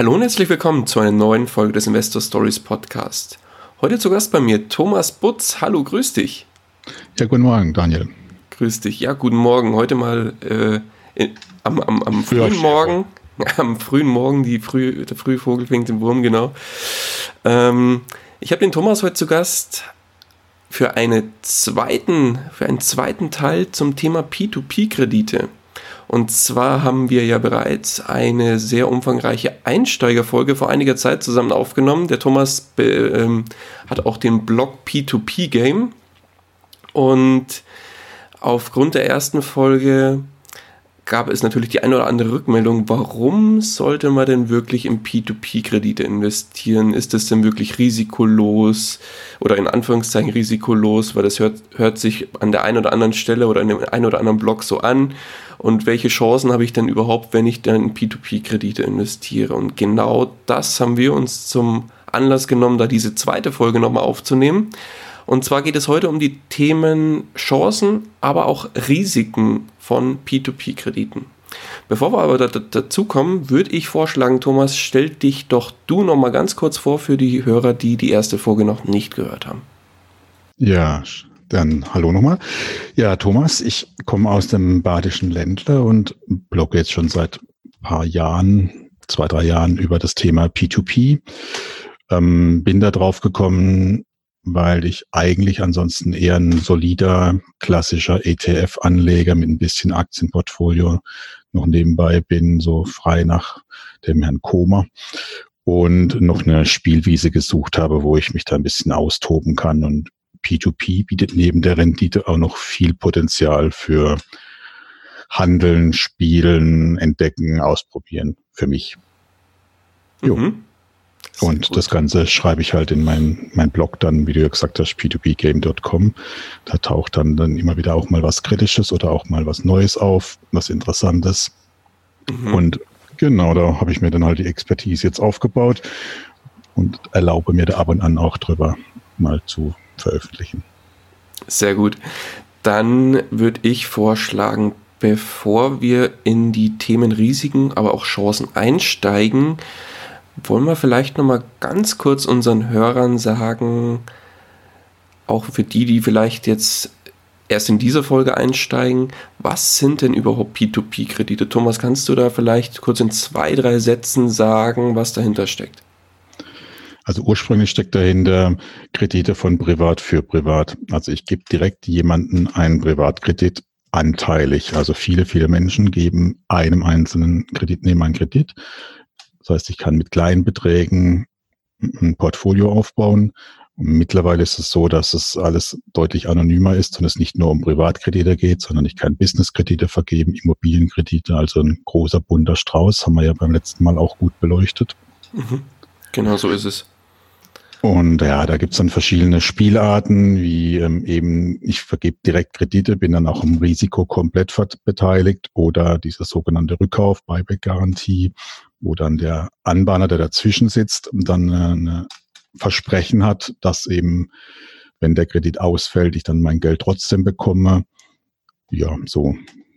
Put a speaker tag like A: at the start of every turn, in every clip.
A: Hallo und herzlich willkommen zu einer neuen Folge des Investor Stories Podcast. Heute zu Gast bei mir Thomas Butz. Hallo, grüß dich.
B: Ja, guten Morgen, Daniel.
A: Grüß dich. Ja, guten Morgen. Heute mal äh, in, am, am, am frühen Morgen. Am frühen Morgen, die früh, der frühe Vogel fängt den Wurm, genau. Ähm, ich habe den Thomas heute zu Gast für, eine zweiten, für einen zweiten Teil zum Thema P2P-Kredite. Und zwar haben wir ja bereits eine sehr umfangreiche Einsteigerfolge vor einiger Zeit zusammen aufgenommen. Der Thomas ähm, hat auch den Blog P2P Game. Und aufgrund der ersten Folge gab es natürlich die eine oder andere Rückmeldung, warum sollte man denn wirklich in P2P-Kredite investieren? Ist das denn wirklich risikolos oder in Anführungszeichen risikolos, weil das hört, hört sich an der einen oder anderen Stelle oder in dem einen oder anderen Blog so an. Und welche Chancen habe ich denn überhaupt, wenn ich dann in P2P-Kredite investiere? Und genau das haben wir uns zum Anlass genommen, da diese zweite Folge nochmal aufzunehmen. Und zwar geht es heute um die Themen Chancen, aber auch Risiken von P2P-Krediten. Bevor wir aber dazu kommen, würde ich vorschlagen, Thomas, stell dich doch du noch mal ganz kurz vor für die Hörer, die die erste Folge noch nicht gehört haben.
B: Ja, dann hallo nochmal. Ja, Thomas, ich komme aus dem badischen Ländler und blogge jetzt schon seit ein paar Jahren, zwei, drei Jahren über das Thema P2P. Ähm, bin da drauf gekommen, weil ich eigentlich ansonsten eher ein solider, klassischer ETF-Anleger mit ein bisschen Aktienportfolio noch nebenbei bin, so frei nach dem Herrn Koma und noch eine Spielwiese gesucht habe, wo ich mich da ein bisschen austoben kann. Und P2P bietet neben der Rendite auch noch viel Potenzial für Handeln, Spielen, Entdecken, Ausprobieren für mich. Jo. Mhm. Und das Ganze schreibe ich halt in mein, mein Blog dann, wie du ja gesagt hast, p2pgame.com. Da taucht dann, dann immer wieder auch mal was Kritisches oder auch mal was Neues auf, was Interessantes. Mhm. Und genau, da habe ich mir dann halt die Expertise jetzt aufgebaut und erlaube mir da ab und an auch drüber mal zu veröffentlichen.
A: Sehr gut. Dann würde ich vorschlagen, bevor wir in die Themen Risiken, aber auch Chancen einsteigen, wollen wir vielleicht noch mal ganz kurz unseren Hörern sagen, auch für die, die vielleicht jetzt erst in dieser Folge einsteigen, was sind denn überhaupt P2P-Kredite? Thomas, kannst du da vielleicht kurz in zwei, drei Sätzen sagen, was dahinter steckt?
B: Also ursprünglich steckt dahinter Kredite von Privat für Privat. Also ich gebe direkt jemanden einen Privatkredit anteilig. Also viele, viele Menschen geben einem einzelnen Kreditnehmer einen Kredit das heißt, ich kann mit kleinen Beträgen ein Portfolio aufbauen. Und mittlerweile ist es so, dass es alles deutlich anonymer ist und es nicht nur um Privatkredite geht, sondern ich kann Businesskredite vergeben, Immobilienkredite, also ein großer bunter Strauß, haben wir ja beim letzten Mal auch gut beleuchtet.
A: Mhm. Genau so ist es.
B: Und ja, da gibt's dann verschiedene Spielarten, wie ähm, eben, ich vergebe direkt Kredite, bin dann auch im Risiko komplett beteiligt oder diese sogenannte Rückkauf, Buyback-Garantie, wo dann der Anbahner, der dazwischen sitzt, dann äh, eine Versprechen hat, dass eben, wenn der Kredit ausfällt, ich dann mein Geld trotzdem bekomme. Ja, so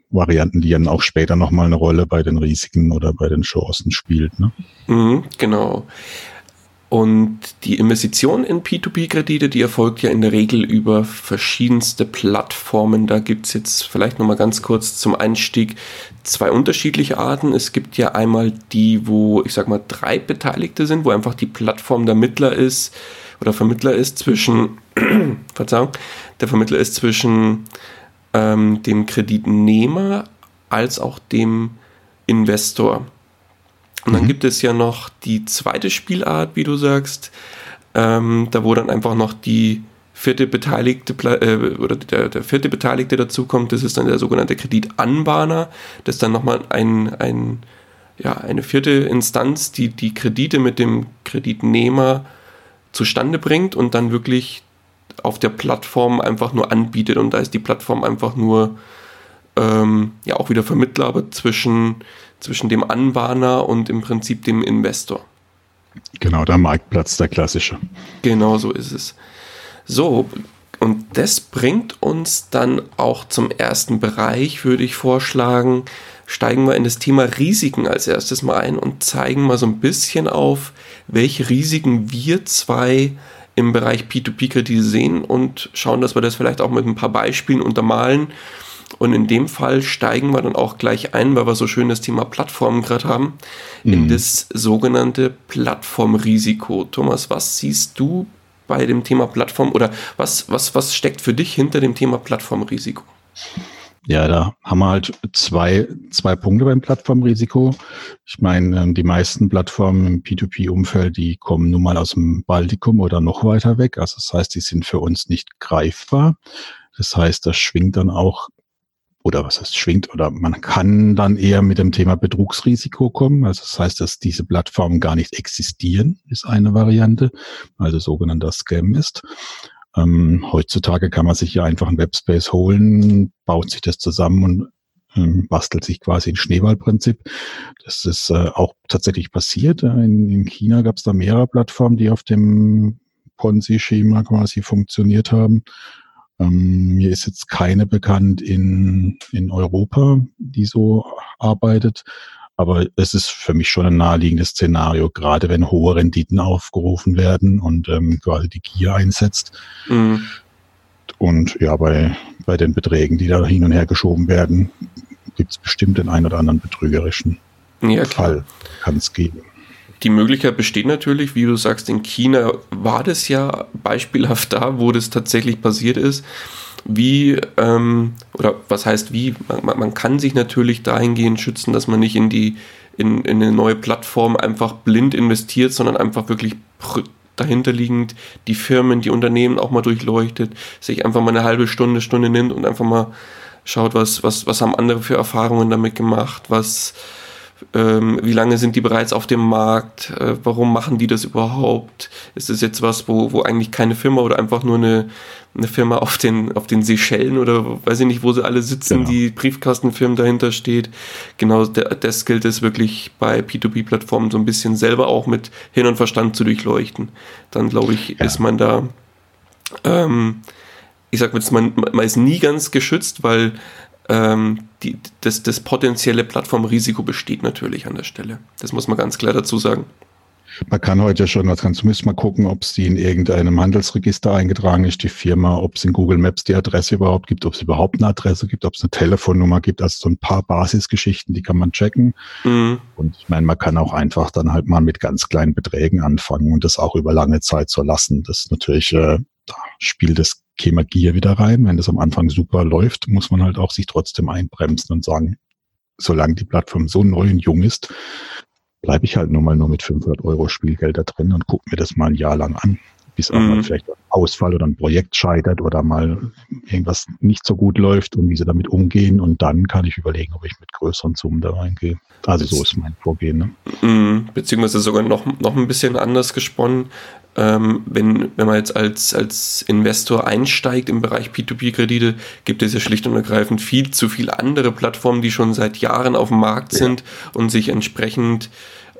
B: Varianten, die dann auch später nochmal eine Rolle bei den Risiken oder bei den Chancen spielt. Ne?
A: Mhm, genau. Und die Investition in P2P-Kredite, die erfolgt ja in der Regel über verschiedenste Plattformen. Da gibt es jetzt vielleicht nochmal ganz kurz zum Einstieg zwei unterschiedliche Arten. Es gibt ja einmal die, wo ich sag mal drei Beteiligte sind, wo einfach die Plattform der Mittler ist oder Vermittler ist zwischen, Verzeihung, der Vermittler ist zwischen ähm, dem Kreditnehmer als auch dem Investor. Und dann mhm. gibt es ja noch die zweite Spielart, wie du sagst, ähm, da wo dann einfach noch die vierte Beteiligte äh, oder der, der vierte Beteiligte dazukommt, das ist dann der sogenannte Kreditanbahner, das dann nochmal ein, ein ja, eine vierte Instanz, die die Kredite mit dem Kreditnehmer zustande bringt und dann wirklich auf der Plattform einfach nur anbietet. Und da ist die Plattform einfach nur ähm, ja auch wieder Vermittler aber zwischen, zwischen dem Anbahner und im Prinzip dem Investor.
B: Genau, der Marktplatz, der klassische.
A: Genau so ist es. So, und das bringt uns dann auch zum ersten Bereich, würde ich vorschlagen. Steigen wir in das Thema Risiken als erstes mal ein und zeigen mal so ein bisschen auf, welche Risiken wir zwei im Bereich P2P-Kredite sehen und schauen, dass wir das vielleicht auch mit ein paar Beispielen untermalen. Und in dem Fall steigen wir dann auch gleich ein, weil wir so schön das Thema Plattformen gerade haben, mhm. in das sogenannte Plattformrisiko. Thomas, was siehst du bei dem Thema Plattform oder was, was, was steckt für dich hinter dem Thema Plattformrisiko?
B: Ja, da haben wir halt zwei, zwei Punkte beim Plattformrisiko. Ich meine, ähm, die meisten Plattformen im P2P-Umfeld, die kommen nun mal aus dem Baltikum oder noch weiter weg. Also das heißt, die sind für uns nicht greifbar. Das heißt, das schwingt dann auch, oder was heißt schwingt, oder man kann dann eher mit dem Thema Betrugsrisiko kommen. Also das heißt, dass diese Plattformen gar nicht existieren, ist eine Variante, also sogenannter Scam ist. Ähm, heutzutage kann man sich ja einfach ein Webspace holen, baut sich das zusammen und ähm, bastelt sich quasi ein Schneeballprinzip. Das ist äh, auch tatsächlich passiert. In, in China gab es da mehrere Plattformen, die auf dem Ponzi-Schema quasi funktioniert haben. Ähm, mir ist jetzt keine bekannt in, in Europa, die so arbeitet. Aber es ist für mich schon ein naheliegendes Szenario, gerade wenn hohe Renditen aufgerufen werden und ähm, gerade die Gier einsetzt. Mhm. Und ja, bei, bei den Beträgen, die da hin und her geschoben werden, gibt es bestimmt den einen oder anderen betrügerischen ja, Fall. Kann es geben.
A: Die Möglichkeit besteht natürlich, wie du sagst, in China war das ja beispielhaft da, wo das tatsächlich passiert ist. Wie, ähm, oder was heißt wie, man, man, kann sich natürlich dahingehend schützen, dass man nicht in die, in, in eine neue Plattform einfach blind investiert, sondern einfach wirklich dahinterliegend die Firmen, die Unternehmen auch mal durchleuchtet, sich einfach mal eine halbe Stunde, Stunde nimmt und einfach mal schaut, was, was, was haben andere für Erfahrungen damit gemacht, was, ähm, wie lange sind die bereits auf dem Markt? Äh, warum machen die das überhaupt? Ist das jetzt was, wo, wo eigentlich keine Firma oder einfach nur eine, eine Firma auf den, auf den Seychellen oder weiß ich nicht, wo sie alle sitzen, genau. die Briefkastenfirmen dahinter steht? Genau, das gilt es wirklich bei P2P-Plattformen so ein bisschen selber auch mit Hin und Verstand zu durchleuchten. Dann glaube ich, ja. ist man da, ähm, ich sag jetzt, man, man ist nie ganz geschützt, weil ähm, die, das, das potenzielle Plattformrisiko besteht natürlich an der Stelle. Das muss man ganz klar dazu sagen.
B: Man kann heute schon, was kannst müssen mal gucken, ob es die in irgendeinem Handelsregister eingetragen ist, die Firma, ob es in Google Maps die Adresse überhaupt gibt, ob es überhaupt eine Adresse gibt, ob es eine Telefonnummer gibt. Also so ein paar Basisgeschichten, die kann man checken. Mhm. Und ich meine, man kann auch einfach dann halt mal mit ganz kleinen Beträgen anfangen und das auch über lange Zeit so lassen. Das ist natürlich, äh, da spielt das käme Gier wieder rein. Wenn das am Anfang super läuft, muss man halt auch sich trotzdem einbremsen und sagen, solange die Plattform so neu und jung ist, bleibe ich halt nur mal nur mit 500 Euro Spielgeld da drin und gucke mir das mal ein Jahr lang an, bis auch mhm. mal vielleicht ein Ausfall oder ein Projekt scheitert oder mal irgendwas nicht so gut läuft und wie sie damit umgehen und dann kann ich überlegen, ob ich mit größeren Summen da reingehe. Also so ist mein Vorgehen. Ne?
A: Mhm. Beziehungsweise sogar noch, noch ein bisschen anders gesponnen ähm, wenn, wenn man jetzt als, als Investor einsteigt im Bereich P2P-Kredite, gibt es ja schlicht und ergreifend viel zu viele andere Plattformen, die schon seit Jahren auf dem Markt ja. sind und sich entsprechend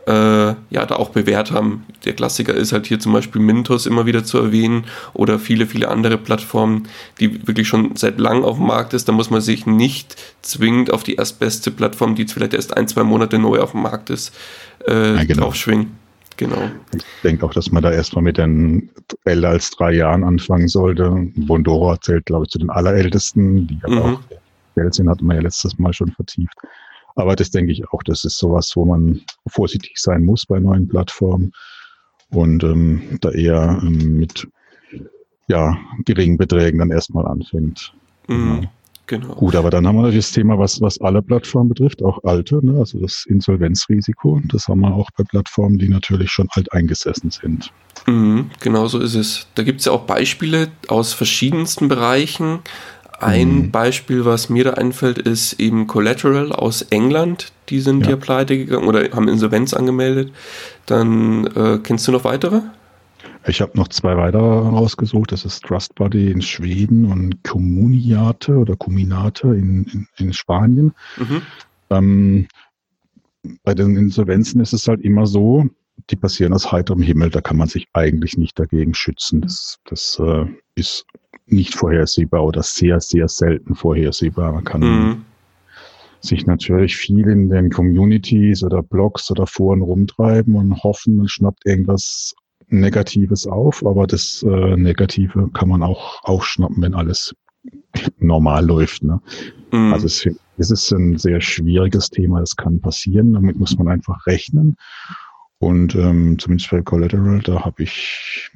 A: ja da auch bewährt haben. Der Klassiker ist halt hier zum Beispiel Mintos immer wieder zu erwähnen oder viele, viele andere Plattformen, die wirklich schon seit langem auf dem Markt ist. Da muss man sich nicht zwingend auf die erstbeste Plattform, die jetzt vielleicht erst ein, zwei Monate neu auf dem Markt ist, äh, ja, genau. draufschwingen. Genau.
B: Ich denke auch, dass man da erstmal mit den älter als drei Jahren anfangen sollte. Bondora zählt, glaube ich, zu den allerältesten, die mhm. auch Geld sind, hatten wir ja letztes Mal schon vertieft. Aber das denke ich auch, das ist sowas, wo man vorsichtig sein muss bei neuen Plattformen und ähm, da eher ähm, mit ja, geringen Beträgen dann erstmal anfängt. Mhm. Ja. Genau. Gut, aber dann haben wir das Thema, was, was alle Plattformen betrifft, auch alte, ne? also das Insolvenzrisiko. Das haben wir auch bei Plattformen, die natürlich schon alt eingesessen sind.
A: Mhm, genau so ist es. Da gibt es ja auch Beispiele aus verschiedensten Bereichen. Ein mhm. Beispiel, was mir da einfällt, ist eben Collateral aus England. die sind ja, ja pleite gegangen oder haben Insolvenz angemeldet. Dann äh, kennst du noch weitere?
B: Ich habe noch zwei weitere rausgesucht. Das ist Trustbody in Schweden und Communiate oder Cominate in, in, in Spanien. Mhm. Ähm, bei den Insolvenzen ist es halt immer so, die passieren aus heiterem Himmel, da kann man sich eigentlich nicht dagegen schützen. Das, das äh, ist nicht vorhersehbar oder sehr, sehr selten vorhersehbar. Man kann mhm. sich natürlich viel in den Communities oder Blogs oder Foren rumtreiben und hoffen, man schnappt irgendwas Negatives auf, aber das äh, Negative kann man auch aufschnappen, wenn alles normal läuft. Ne? Mhm. Also es, es ist ein sehr schwieriges Thema, das kann passieren, damit muss man einfach rechnen. Und ähm, zumindest bei Collateral, da habe ich,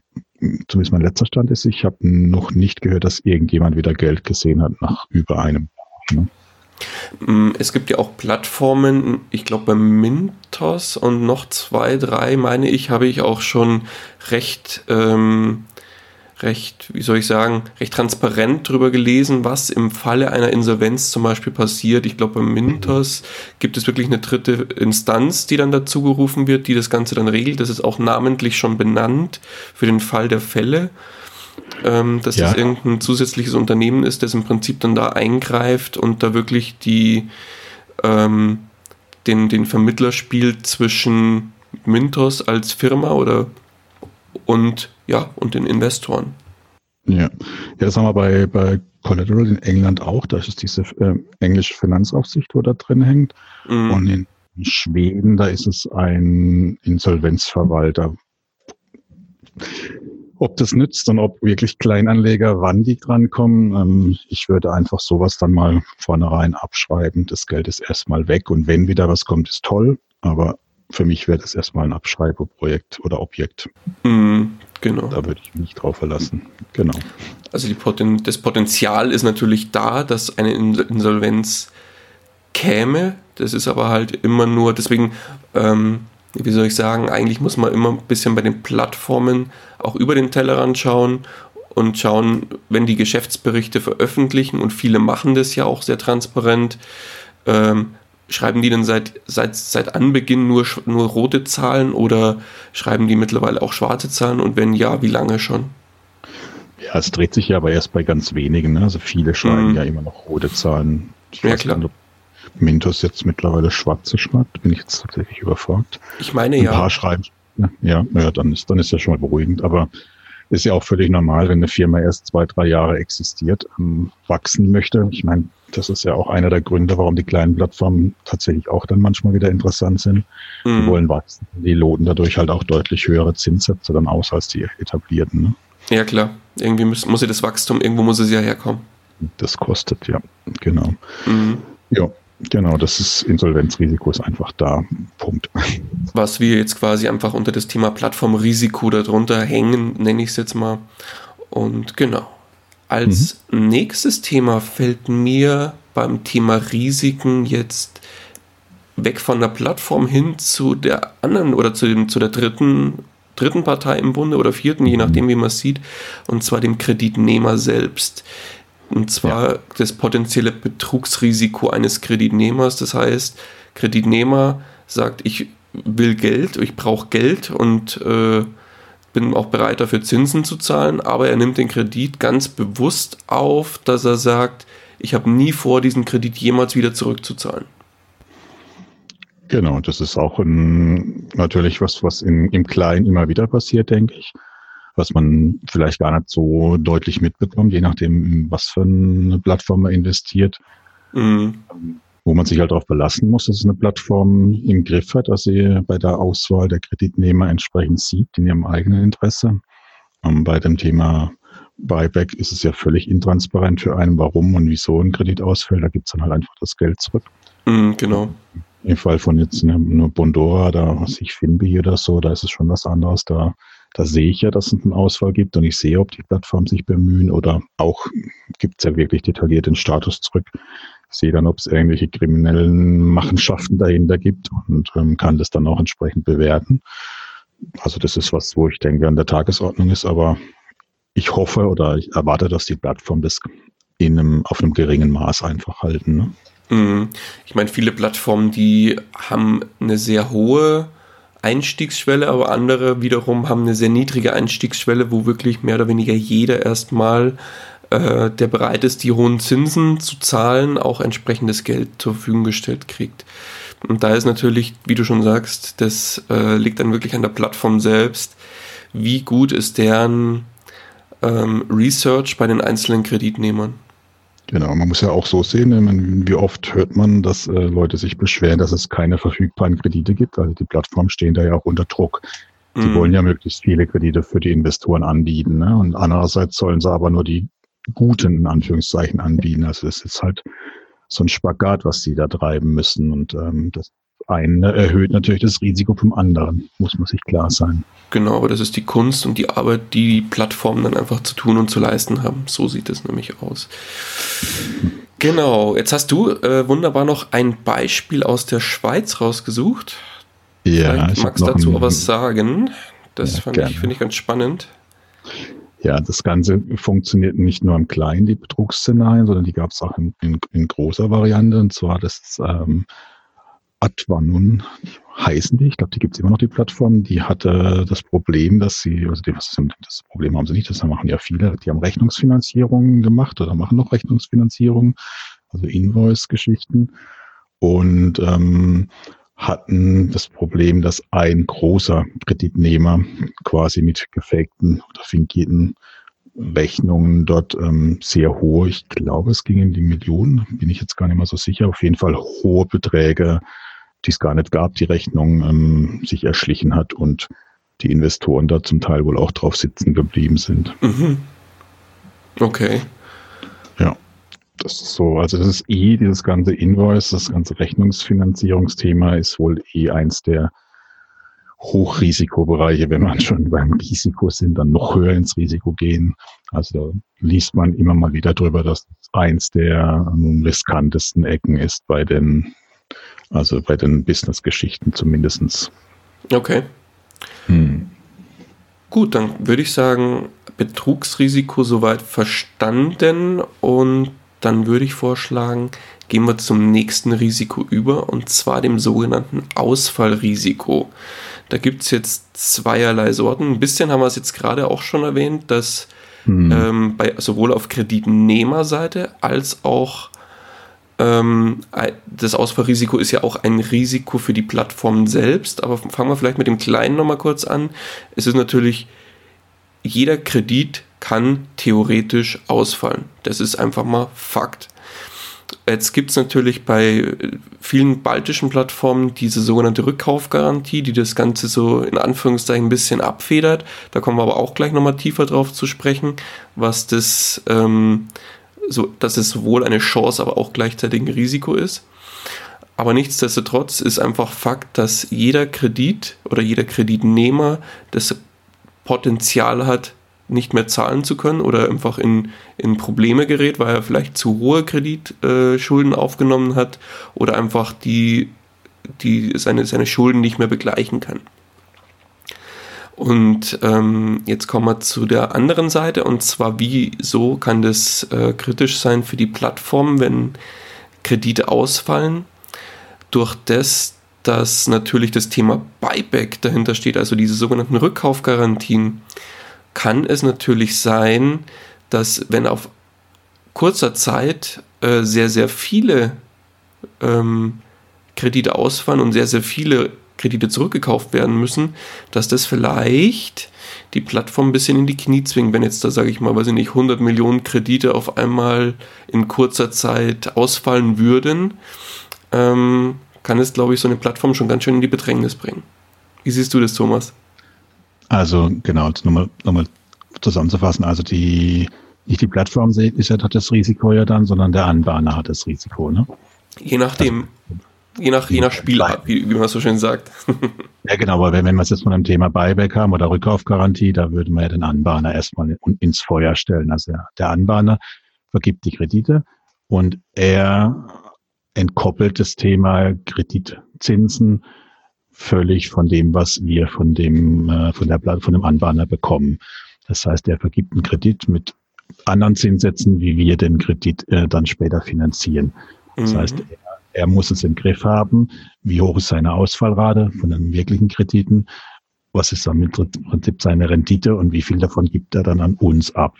B: zumindest mein letzter Stand ist, ich habe noch nicht gehört, dass irgendjemand wieder Geld gesehen hat nach über einem. Ne?
A: Mm, es gibt ja auch Plattformen, ich glaube bei Mintos und noch zwei, drei, meine ich, habe ich auch schon recht, ähm, recht, wie soll ich sagen, recht transparent darüber gelesen, was im Falle einer Insolvenz zum Beispiel passiert. Ich glaube, bei Mintos gibt es wirklich eine dritte Instanz, die dann dazu gerufen wird, die das Ganze dann regelt. Das ist auch namentlich schon benannt für den Fall der Fälle ähm, dass ja. das irgendein zusätzliches Unternehmen ist, das im Prinzip dann da eingreift und da wirklich die ähm, den, den Vermittler spielt zwischen Mintos als Firma oder und ja und den Investoren.
B: Ja, ja das haben wir bei, bei Collateral in England auch. Da ist diese äh, englische Finanzaufsicht, wo da drin hängt. Mhm. Und in Schweden, da ist es ein Insolvenzverwalter. Ob das nützt und ob wirklich Kleinanleger, wann die drankommen, ähm, ich würde einfach sowas dann mal vornherein abschreiben. Das Geld ist erstmal weg und wenn wieder was kommt, ist toll. Aber für mich wäre das erstmal ein Abschreibeprojekt oder Objekt.
A: Mm, genau.
B: Da würde ich mich drauf verlassen. Genau.
A: Also Poten das Potenzial ist natürlich da, dass eine Insolvenz käme. Das ist aber halt immer nur, deswegen ähm, wie soll ich sagen, eigentlich muss man immer ein bisschen bei den Plattformen auch über den Tellerrand schauen und schauen, wenn die Geschäftsberichte veröffentlichen und viele machen das ja auch sehr transparent, ähm, schreiben die denn seit, seit, seit Anbeginn nur, nur rote Zahlen oder schreiben die mittlerweile auch schwarze Zahlen und wenn ja, wie lange schon?
B: Ja, es dreht sich ja aber erst bei ganz wenigen. Ne? Also viele schreiben mhm. ja immer noch rote Zahlen.
A: Ich ja, klar. Nicht,
B: Mintos jetzt mittlerweile schwarze schreibt, bin ich jetzt tatsächlich überfragt.
A: Ich meine
B: Ein
A: ja.
B: Ein paar schreiben. Ja, ja, dann ist, dann ist ja schon mal beruhigend. Aber ist ja auch völlig normal, wenn eine Firma erst zwei, drei Jahre existiert, ähm, wachsen möchte. Ich meine, das ist ja auch einer der Gründe, warum die kleinen Plattformen tatsächlich auch dann manchmal wieder interessant sind. Mhm. Die wollen wachsen. Die loten dadurch halt auch deutlich höhere Zinssätze dann aus als die etablierten. Ne?
A: Ja, klar. Irgendwie muss, muss ja das Wachstum, irgendwo muss es ja herkommen.
B: Das kostet, ja, genau. Mhm. Ja, Genau, das ist Insolvenzrisiko ist einfach da. Punkt.
A: Was wir jetzt quasi einfach unter das Thema Plattformrisiko darunter hängen, nenne ich es jetzt mal. Und genau. Als mhm. nächstes Thema fällt mir beim Thema Risiken jetzt weg von der Plattform hin zu der anderen oder zu, dem, zu der dritten, dritten Partei im Bunde oder vierten, je nachdem, wie man es sieht, und zwar dem Kreditnehmer selbst. Und zwar ja. das potenzielle Betrugsrisiko eines Kreditnehmers. Das heißt, Kreditnehmer sagt, ich will Geld, ich brauche Geld und äh, bin auch bereit dafür Zinsen zu zahlen, aber er nimmt den Kredit ganz bewusst auf, dass er sagt, ich habe nie vor, diesen Kredit jemals wieder zurückzuzahlen.
B: Genau, das ist auch ein, natürlich was, was in, im Kleinen immer wieder passiert, denke ich was man vielleicht gar nicht so deutlich mitbekommt, je nachdem, was für eine Plattform man investiert. Mhm. Wo man sich halt darauf verlassen muss, dass es eine Plattform im Griff hat, dass sie bei der Auswahl der Kreditnehmer entsprechend sieht, in ihrem eigenen Interesse. Und bei dem Thema Buyback ist es ja völlig intransparent für einen, warum und wieso ein Kredit ausfällt. Da gibt es dann halt einfach das Geld zurück.
A: Mhm, genau.
B: Im Fall von jetzt nur Bondora, da was ich Finbi oder so, da ist es schon was anderes. Da da sehe ich ja, dass es einen Ausfall gibt und ich sehe, ob die Plattformen sich bemühen oder auch gibt es ja wirklich detailliert den Status zurück. Ich sehe dann, ob es irgendwelche kriminellen Machenschaften dahinter gibt und ähm, kann das dann auch entsprechend bewerten. Also das ist was, wo ich denke, an der Tagesordnung ist, aber ich hoffe oder ich erwarte, dass die Plattform das in einem, auf einem geringen Maß einfach halten. Ne?
A: Mhm. Ich meine, viele Plattformen, die haben eine sehr hohe Einstiegsschwelle, aber andere wiederum haben eine sehr niedrige Einstiegsschwelle, wo wirklich mehr oder weniger jeder erstmal, äh, der bereit ist, die hohen Zinsen zu zahlen, auch entsprechendes Geld zur Verfügung gestellt kriegt. Und da ist natürlich, wie du schon sagst, das äh, liegt dann wirklich an der Plattform selbst. Wie gut ist deren ähm, Research bei den einzelnen Kreditnehmern?
B: Genau, man muss ja auch so sehen, wie oft hört man, dass äh, Leute sich beschweren, dass es keine verfügbaren Kredite gibt. Also die Plattformen stehen da ja auch unter Druck. Sie mhm. wollen ja möglichst viele Kredite für die Investoren anbieten. Ne? Und andererseits sollen sie aber nur die guten, in Anführungszeichen, anbieten. Also es ist halt so ein Spagat, was sie da treiben müssen. Und ähm, das eine erhöht natürlich das Risiko vom anderen, muss man sich klar sein.
A: Genau, aber das ist die Kunst und die Arbeit, die die Plattformen dann einfach zu tun und zu leisten haben. So sieht es nämlich aus. Genau, jetzt hast du äh, wunderbar noch ein Beispiel aus der Schweiz rausgesucht.
B: Ja,
A: ich magst dazu ein, was sagen. Das ja, ich, finde ich ganz spannend.
B: Ja, das Ganze funktioniert nicht nur im Kleinen, die Betrugsszenarien, sondern die gab es auch in, in, in, großer Variante. Und zwar das ähm, Advanun heißen die. Ich glaube, die gibt es immer noch, die Plattform. Die hatte das Problem, dass sie, also das Problem haben sie nicht, das machen ja viele, die haben Rechnungsfinanzierungen gemacht oder machen noch Rechnungsfinanzierungen, also Invoice-Geschichten. Und ähm, hatten das Problem, dass ein großer Kreditnehmer quasi mit gefakten oder fingierten Rechnungen dort ähm, sehr hohe, ich glaube, es ging in die Millionen, bin ich jetzt gar nicht mehr so sicher, auf jeden Fall hohe Beträge die es gar nicht gab, die Rechnung ähm, sich erschlichen hat und die Investoren da zum Teil wohl auch drauf sitzen geblieben sind.
A: Mhm. Okay.
B: Ja, das ist so. Also das ist eh dieses ganze Invoice, das ganze Rechnungsfinanzierungsthema ist wohl eh eins der Hochrisikobereiche, wenn man schon beim Risiko sind, dann noch höher ins Risiko gehen. Also da liest man immer mal wieder drüber, dass eins der riskantesten Ecken ist bei den also bei den Business-Geschichten zumindest.
A: Okay. Hm. Gut, dann würde ich sagen, Betrugsrisiko soweit verstanden und dann würde ich vorschlagen, gehen wir zum nächsten Risiko über und zwar dem sogenannten Ausfallrisiko. Da gibt es jetzt zweierlei Sorten. Ein bisschen haben wir es jetzt gerade auch schon erwähnt, dass hm. ähm, bei, sowohl auf Kreditnehmerseite als auch ähm, das Ausfallrisiko ist ja auch ein Risiko für die Plattform selbst, aber fangen wir vielleicht mit dem Kleinen nochmal kurz an. Es ist natürlich, jeder Kredit kann theoretisch ausfallen. Das ist einfach mal Fakt. Jetzt gibt es natürlich bei vielen baltischen Plattformen diese sogenannte Rückkaufgarantie, die das Ganze so in Anführungszeichen ein bisschen abfedert. Da kommen wir aber auch gleich nochmal tiefer drauf zu sprechen, was das ähm, so, dass es sowohl eine Chance, aber auch gleichzeitig ein Risiko ist. Aber nichtsdestotrotz ist einfach Fakt, dass jeder Kredit oder jeder Kreditnehmer das Potenzial hat, nicht mehr zahlen zu können oder einfach in, in Probleme gerät, weil er vielleicht zu hohe Kreditschulden äh, aufgenommen hat oder einfach die, die seine, seine Schulden nicht mehr begleichen kann. Und ähm, jetzt kommen wir zu der anderen Seite und zwar, wieso kann das äh, kritisch sein für die Plattform, wenn Kredite ausfallen? Durch das, dass natürlich das Thema Buyback dahinter steht, also diese sogenannten Rückkaufgarantien, kann es natürlich sein, dass wenn auf kurzer Zeit äh, sehr, sehr viele ähm, Kredite ausfallen und sehr, sehr viele Kredite zurückgekauft werden müssen, dass das vielleicht die Plattform ein bisschen in die Knie zwingt, wenn jetzt da, sage ich mal, weiß ich nicht, 100 Millionen Kredite auf einmal in kurzer Zeit ausfallen würden, ähm, kann es, glaube ich, so eine Plattform schon ganz schön in die Bedrängnis bringen. Wie siehst du das, Thomas?
B: Also genau, nochmal noch zusammenzufassen, also die nicht die Plattform ist hat das Risiko ja dann, sondern der Anbahner hat das Risiko, ne?
A: Je nachdem, also, Je nach, je nach Spielart, wie, wie man so schön sagt.
B: ja, genau, aber wenn, wenn wir es jetzt von einem Thema Buyback haben oder Rückkaufgarantie, da würden wir ja den Anbahner erstmal ins Feuer stellen. Also der Anbahner vergibt die Kredite und er entkoppelt das Thema Kreditzinsen völlig von dem, was wir von dem, äh, von der, von dem Anbahner bekommen. Das heißt, er vergibt einen Kredit mit anderen Zinssätzen, wie wir den Kredit äh, dann später finanzieren. Das mhm. heißt, er, muss es im Griff haben. Wie hoch ist seine Ausfallrate von den wirklichen Krediten? Was ist dann im Prinzip seine Rendite und wie viel davon gibt er dann an uns ab?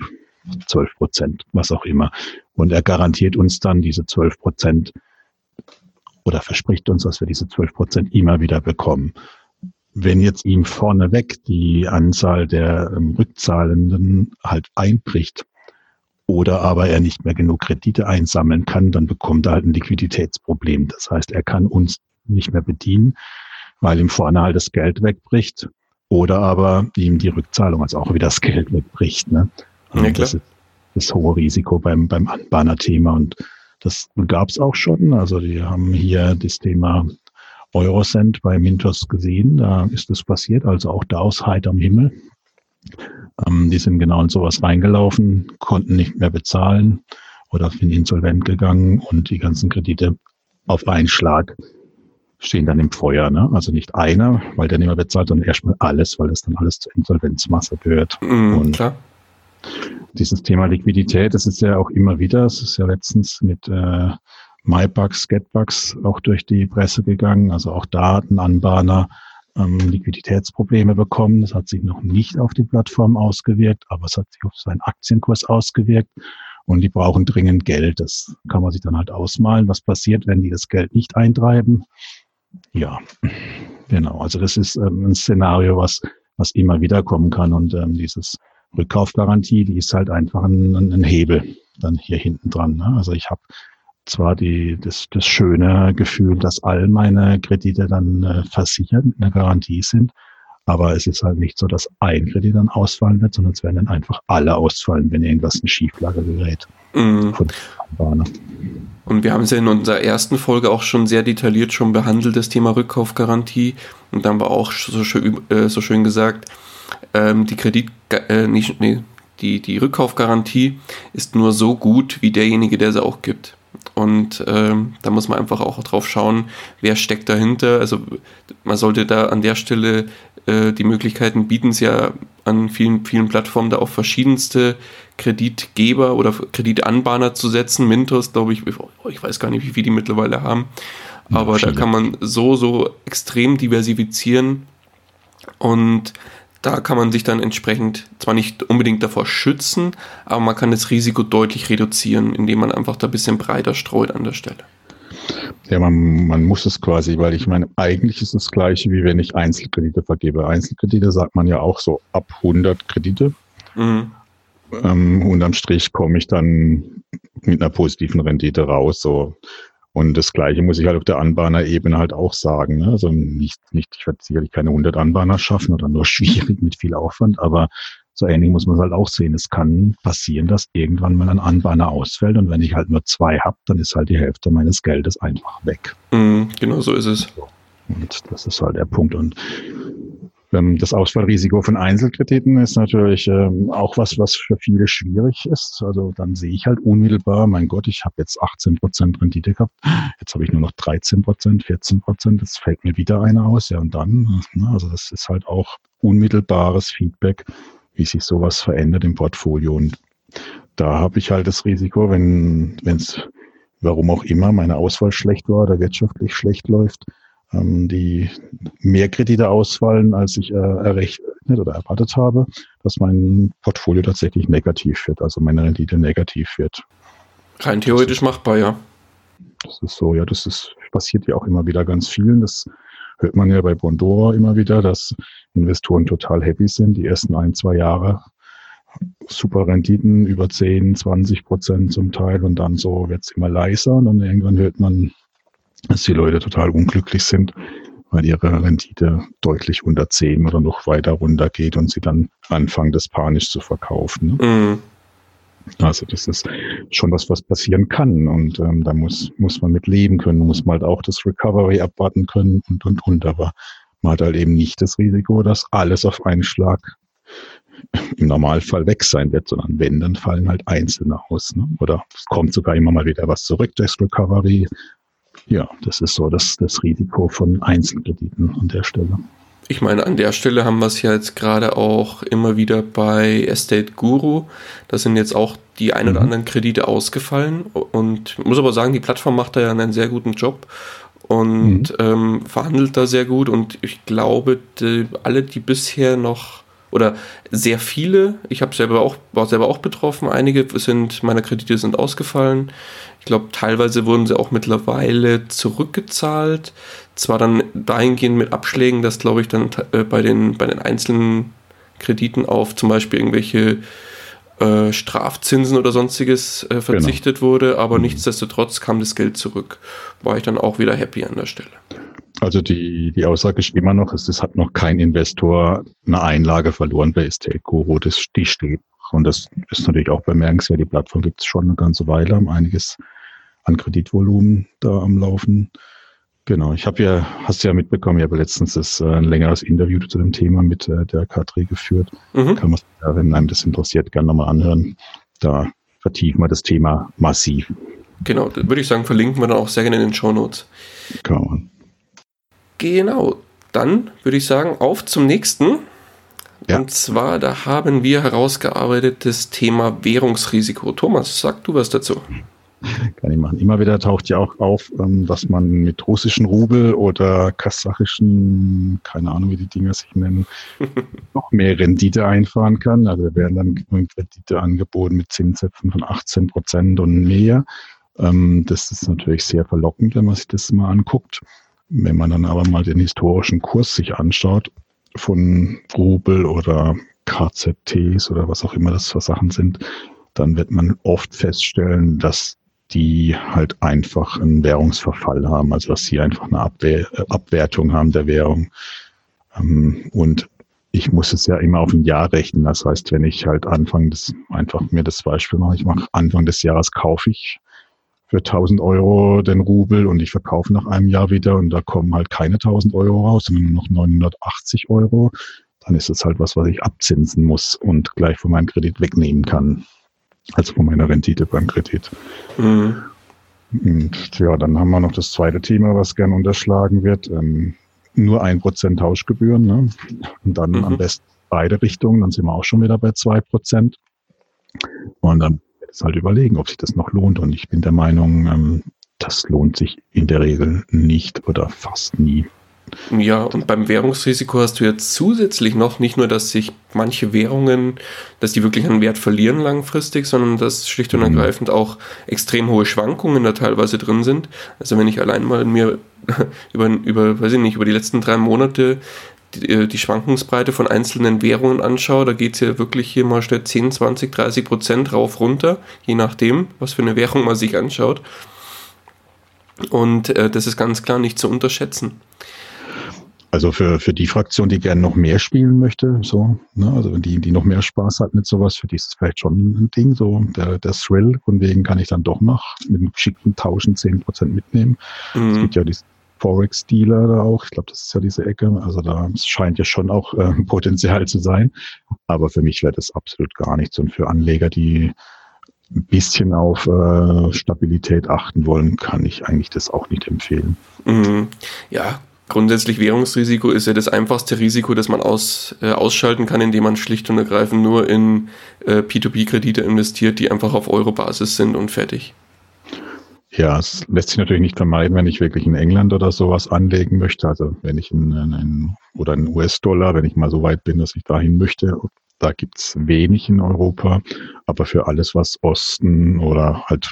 B: 12 Prozent, was auch immer. Und er garantiert uns dann diese 12 Prozent oder verspricht uns, dass wir diese 12 Prozent immer wieder bekommen. Wenn jetzt ihm vorneweg die Anzahl der ähm, Rückzahlenden halt einbricht oder aber er nicht mehr genug Kredite einsammeln kann, dann bekommt er halt ein Liquiditätsproblem. Das heißt, er kann uns nicht mehr bedienen, weil ihm vorne halt das Geld wegbricht oder aber ihm die Rückzahlung, also auch wieder das Geld wegbricht. Ne? Ja, das ist das hohe Risiko beim, beim Anbahner-Thema und das gab es auch schon. Also die haben hier das Thema Eurocent bei Mintos gesehen. Da ist das passiert, also auch da aus heiterem Himmel. Ähm, die sind genau in sowas reingelaufen, konnten nicht mehr bezahlen oder sind insolvent gegangen und die ganzen Kredite auf einen Schlag stehen dann im Feuer. Ne? Also nicht einer, weil der nicht mehr bezahlt, sondern erstmal alles, weil das dann alles zur Insolvenzmasse gehört.
A: Mm, und klar.
B: Dieses Thema Liquidität, das ist ja auch immer wieder, es ist ja letztens mit äh, MyBucks, GetBucks auch durch die Presse gegangen. Also auch da hatten Anbahner ähm, Liquiditätsprobleme bekommen. Das hat sich noch nicht auf die Plattform ausgewirkt, aber es hat sich auf seinen Aktienkurs ausgewirkt. Und die brauchen dringend Geld. Das kann man sich dann halt ausmalen, was passiert, wenn die das Geld nicht eintreiben. Ja, genau. Also das ist ähm, ein Szenario, was, was immer wieder kommen kann. Und ähm, dieses Rückkaufgarantie, die ist halt einfach ein, ein Hebel dann hier hinten dran. Ne? Also ich habe zwar die, das, das schöne Gefühl, dass all meine Kredite dann äh, versichert mit einer Garantie sind, aber es ist halt nicht so, dass ein Kredit dann ausfallen wird, sondern es werden dann einfach alle ausfallen, wenn irgendwas in Schieflage gerät. Mhm.
A: Und wir haben es ja in unserer ersten Folge auch schon sehr detailliert schon behandelt, das Thema Rückkaufgarantie. Und dann war auch so schön, äh, so schön gesagt, ähm, die Kredit, äh, nicht, nee, die, die Rückkaufgarantie ist nur so gut wie derjenige, der sie auch gibt. Und ähm, da muss man einfach auch drauf schauen, wer steckt dahinter. Also man sollte da an der Stelle äh, die Möglichkeiten bieten es ja an vielen, vielen Plattformen da auch verschiedenste Kreditgeber oder Kreditanbahner zu setzen. Mintos, glaube ich, ich weiß gar nicht, wie viele die mittlerweile haben. Aber ja, da kann man so, so extrem diversifizieren und da kann man sich dann entsprechend zwar nicht unbedingt davor schützen, aber man kann das Risiko deutlich reduzieren, indem man einfach da ein bisschen breiter streut an der Stelle.
B: Ja, man, man muss es quasi, weil ich meine, eigentlich ist es das gleiche, wie wenn ich Einzelkredite vergebe. Einzelkredite sagt man ja auch so ab 100 Kredite. Mhm. Ähm, unterm Strich komme ich dann mit einer positiven Rendite raus. So und das Gleiche muss ich halt auf der Anbahner-Ebene halt auch sagen. Ne? Also nicht, nicht, ich werde sicherlich keine 100 Anbahner schaffen oder nur schwierig mit viel Aufwand, aber so ähnlich muss man es halt auch sehen. Es kann passieren, dass irgendwann mal ein Anbahner ausfällt und wenn ich halt nur zwei habe, dann ist halt die Hälfte meines Geldes einfach weg.
A: Mm, genau so ist es.
B: Und das ist halt der Punkt. Und das Ausfallrisiko von Einzelkrediten ist natürlich ähm, auch was, was für viele schwierig ist. Also dann sehe ich halt unmittelbar, mein Gott, ich habe jetzt 18 Prozent Rendite gehabt, jetzt habe ich nur noch 13 Prozent, 14 Prozent, jetzt fällt mir wieder einer aus. Ja, und dann, ne, also das ist halt auch unmittelbares Feedback, wie sich sowas verändert im Portfolio. Und da habe ich halt das Risiko, wenn es, warum auch immer, meine Auswahl schlecht war oder wirtschaftlich schlecht läuft, ähm, die mehr Kredite ausfallen, als ich äh, errechnet oder erwartet habe, dass mein Portfolio tatsächlich negativ wird, also meine Rendite negativ wird.
A: Rein theoretisch machbar, ja.
B: Das ist so, ja, das ist, passiert ja auch immer wieder ganz vielen. Das hört man ja bei Bondora immer wieder, dass Investoren total happy sind, die ersten ein, zwei Jahre super Renditen über 10, 20 Prozent zum Teil und dann so wird es immer leiser und dann irgendwann hört man, dass die Leute total unglücklich sind, weil ihre Rendite deutlich unter 10 oder noch weiter runter geht und sie dann anfangen, das panisch zu verkaufen. Ne? Mhm. Also das ist schon was, was passieren kann und ähm, da muss, muss man mit leben können, muss man halt auch das Recovery abwarten können und, und, und. Aber man hat halt eben nicht das Risiko, dass alles auf einen Schlag im Normalfall weg sein wird, sondern wenn, dann fallen halt Einzelne aus. Ne? Oder es kommt sogar immer mal wieder was zurück durchs Recovery, ja, das ist so das, das Risiko von Einzelkrediten an der Stelle.
A: Ich meine, an der Stelle haben wir es ja jetzt gerade auch immer wieder bei Estate Guru. Da sind jetzt auch die ein oder mhm. anderen Kredite ausgefallen. Und ich muss aber sagen, die Plattform macht da ja einen sehr guten Job und mhm. ähm, verhandelt da sehr gut. Und ich glaube, die, alle, die bisher noch oder sehr viele, ich habe selber auch, war selber auch betroffen, einige sind, meine Kredite sind ausgefallen. Ich glaube, teilweise wurden sie auch mittlerweile zurückgezahlt. Zwar dann dahingehend mit Abschlägen, dass, glaube ich, dann äh, bei, den, bei den einzelnen Krediten auf zum Beispiel irgendwelche äh, Strafzinsen oder sonstiges äh, verzichtet genau. wurde, aber mhm. nichtsdestotrotz kam das Geld zurück. War ich dann auch wieder happy an der Stelle.
B: Also die, die Aussage ist immer noch, es, es hat noch kein Investor eine Einlage verloren bei Estate Guru. Das, die steht. Und das ist natürlich auch bemerkenswert. Die Plattform gibt es schon eine ganze Weile, haben einiges an Kreditvolumen da am Laufen. Genau, ich habe ja, hast du ja mitbekommen, ich habe letztens das, äh, ein längeres Interview zu dem Thema mit äh, der Katri geführt. Mhm. Kann man, wenn einem das interessiert, gerne nochmal anhören. Da vertiefen wir das Thema massiv.
A: Genau, würde ich sagen, verlinken wir dann auch sehr gerne in den Show Notes. Kann man. Genau, dann würde ich sagen, auf zum nächsten. Ja. Und zwar, da haben wir herausgearbeitet das Thema Währungsrisiko. Thomas, sag du was dazu?
B: Kann ich machen. Immer wieder taucht ja auch auf, ähm, dass man mit russischen Rubel oder kasachischen, keine Ahnung, wie die Dinger sich nennen, noch mehr Rendite einfahren kann. Also werden dann Kredite angeboten mit Zinssätzen von 18 Prozent und mehr. Ähm, das ist natürlich sehr verlockend, wenn man sich das mal anguckt. Wenn man dann aber mal den historischen Kurs sich anschaut von Rubel oder KZTs oder was auch immer das für Sachen sind, dann wird man oft feststellen, dass die halt einfach einen Währungsverfall haben, also dass sie einfach eine Abwehr, Abwertung haben der Währung. Ähm, und ich muss es ja immer auf ein Jahr rechnen. Das heißt, wenn ich halt Anfang des, einfach mir das Beispiel mache, ich mache Anfang des Jahres kaufe ich für 1000 Euro den Rubel und ich verkaufe nach einem Jahr wieder und da kommen halt keine 1000 Euro raus, sondern nur noch 980 Euro, dann ist es halt was, was ich abzinsen muss und gleich von meinem Kredit wegnehmen kann. Also von meiner Rendite beim Kredit. Mhm. Und ja, dann haben wir noch das zweite Thema, was gern unterschlagen wird. Ähm, nur ein Prozent Tauschgebühren. Ne? Und dann mhm. am besten beide Richtungen, dann sind wir auch schon wieder bei zwei Prozent. Und dann jetzt halt überlegen, ob sich das noch lohnt. Und ich bin der Meinung, ähm, das lohnt sich in der Regel nicht oder fast nie.
A: Ja, und beim Währungsrisiko hast du ja zusätzlich noch nicht nur, dass sich manche Währungen, dass die wirklich an Wert verlieren langfristig, sondern dass schlicht und mhm. ergreifend auch extrem hohe Schwankungen da teilweise drin sind. Also wenn ich allein mal mir über, über, weiß ich nicht, über die letzten drei Monate die, äh, die Schwankungsbreite von einzelnen Währungen anschaue, da geht es ja wirklich hier mal schnell 10, 20, 30 Prozent rauf runter, je nachdem, was für eine Währung man sich anschaut. Und äh, das ist ganz klar nicht zu unterschätzen.
B: Also für, für die Fraktion, die gerne noch mehr spielen möchte, so, ne, also die, die noch mehr Spaß hat mit sowas, für die ist es vielleicht schon ein Ding, so der, der Thrill, von wegen kann ich dann doch noch mit einem geschickten Tauschen 10% mitnehmen. Mhm. Es gibt ja diese Forex-Dealer da auch. Ich glaube, das ist ja diese Ecke. Also da scheint ja schon auch äh, Potenzial zu sein. Aber für mich wäre das absolut gar nichts. Und für Anleger, die ein bisschen auf äh, Stabilität achten wollen, kann ich eigentlich das auch nicht empfehlen.
A: Mhm. Ja, grundsätzlich Währungsrisiko ist ja das einfachste Risiko, das man aus, äh, ausschalten kann, indem man schlicht und ergreifend nur in äh, P2P-Kredite investiert, die einfach auf Euro-Basis sind und fertig.
B: Ja, es lässt sich natürlich nicht vermeiden, wenn ich wirklich in England oder sowas anlegen möchte. Also wenn ich in, in oder in US-Dollar, wenn ich mal so weit bin, dass ich dahin möchte, da gibt's wenig in Europa. Aber für alles, was Osten oder halt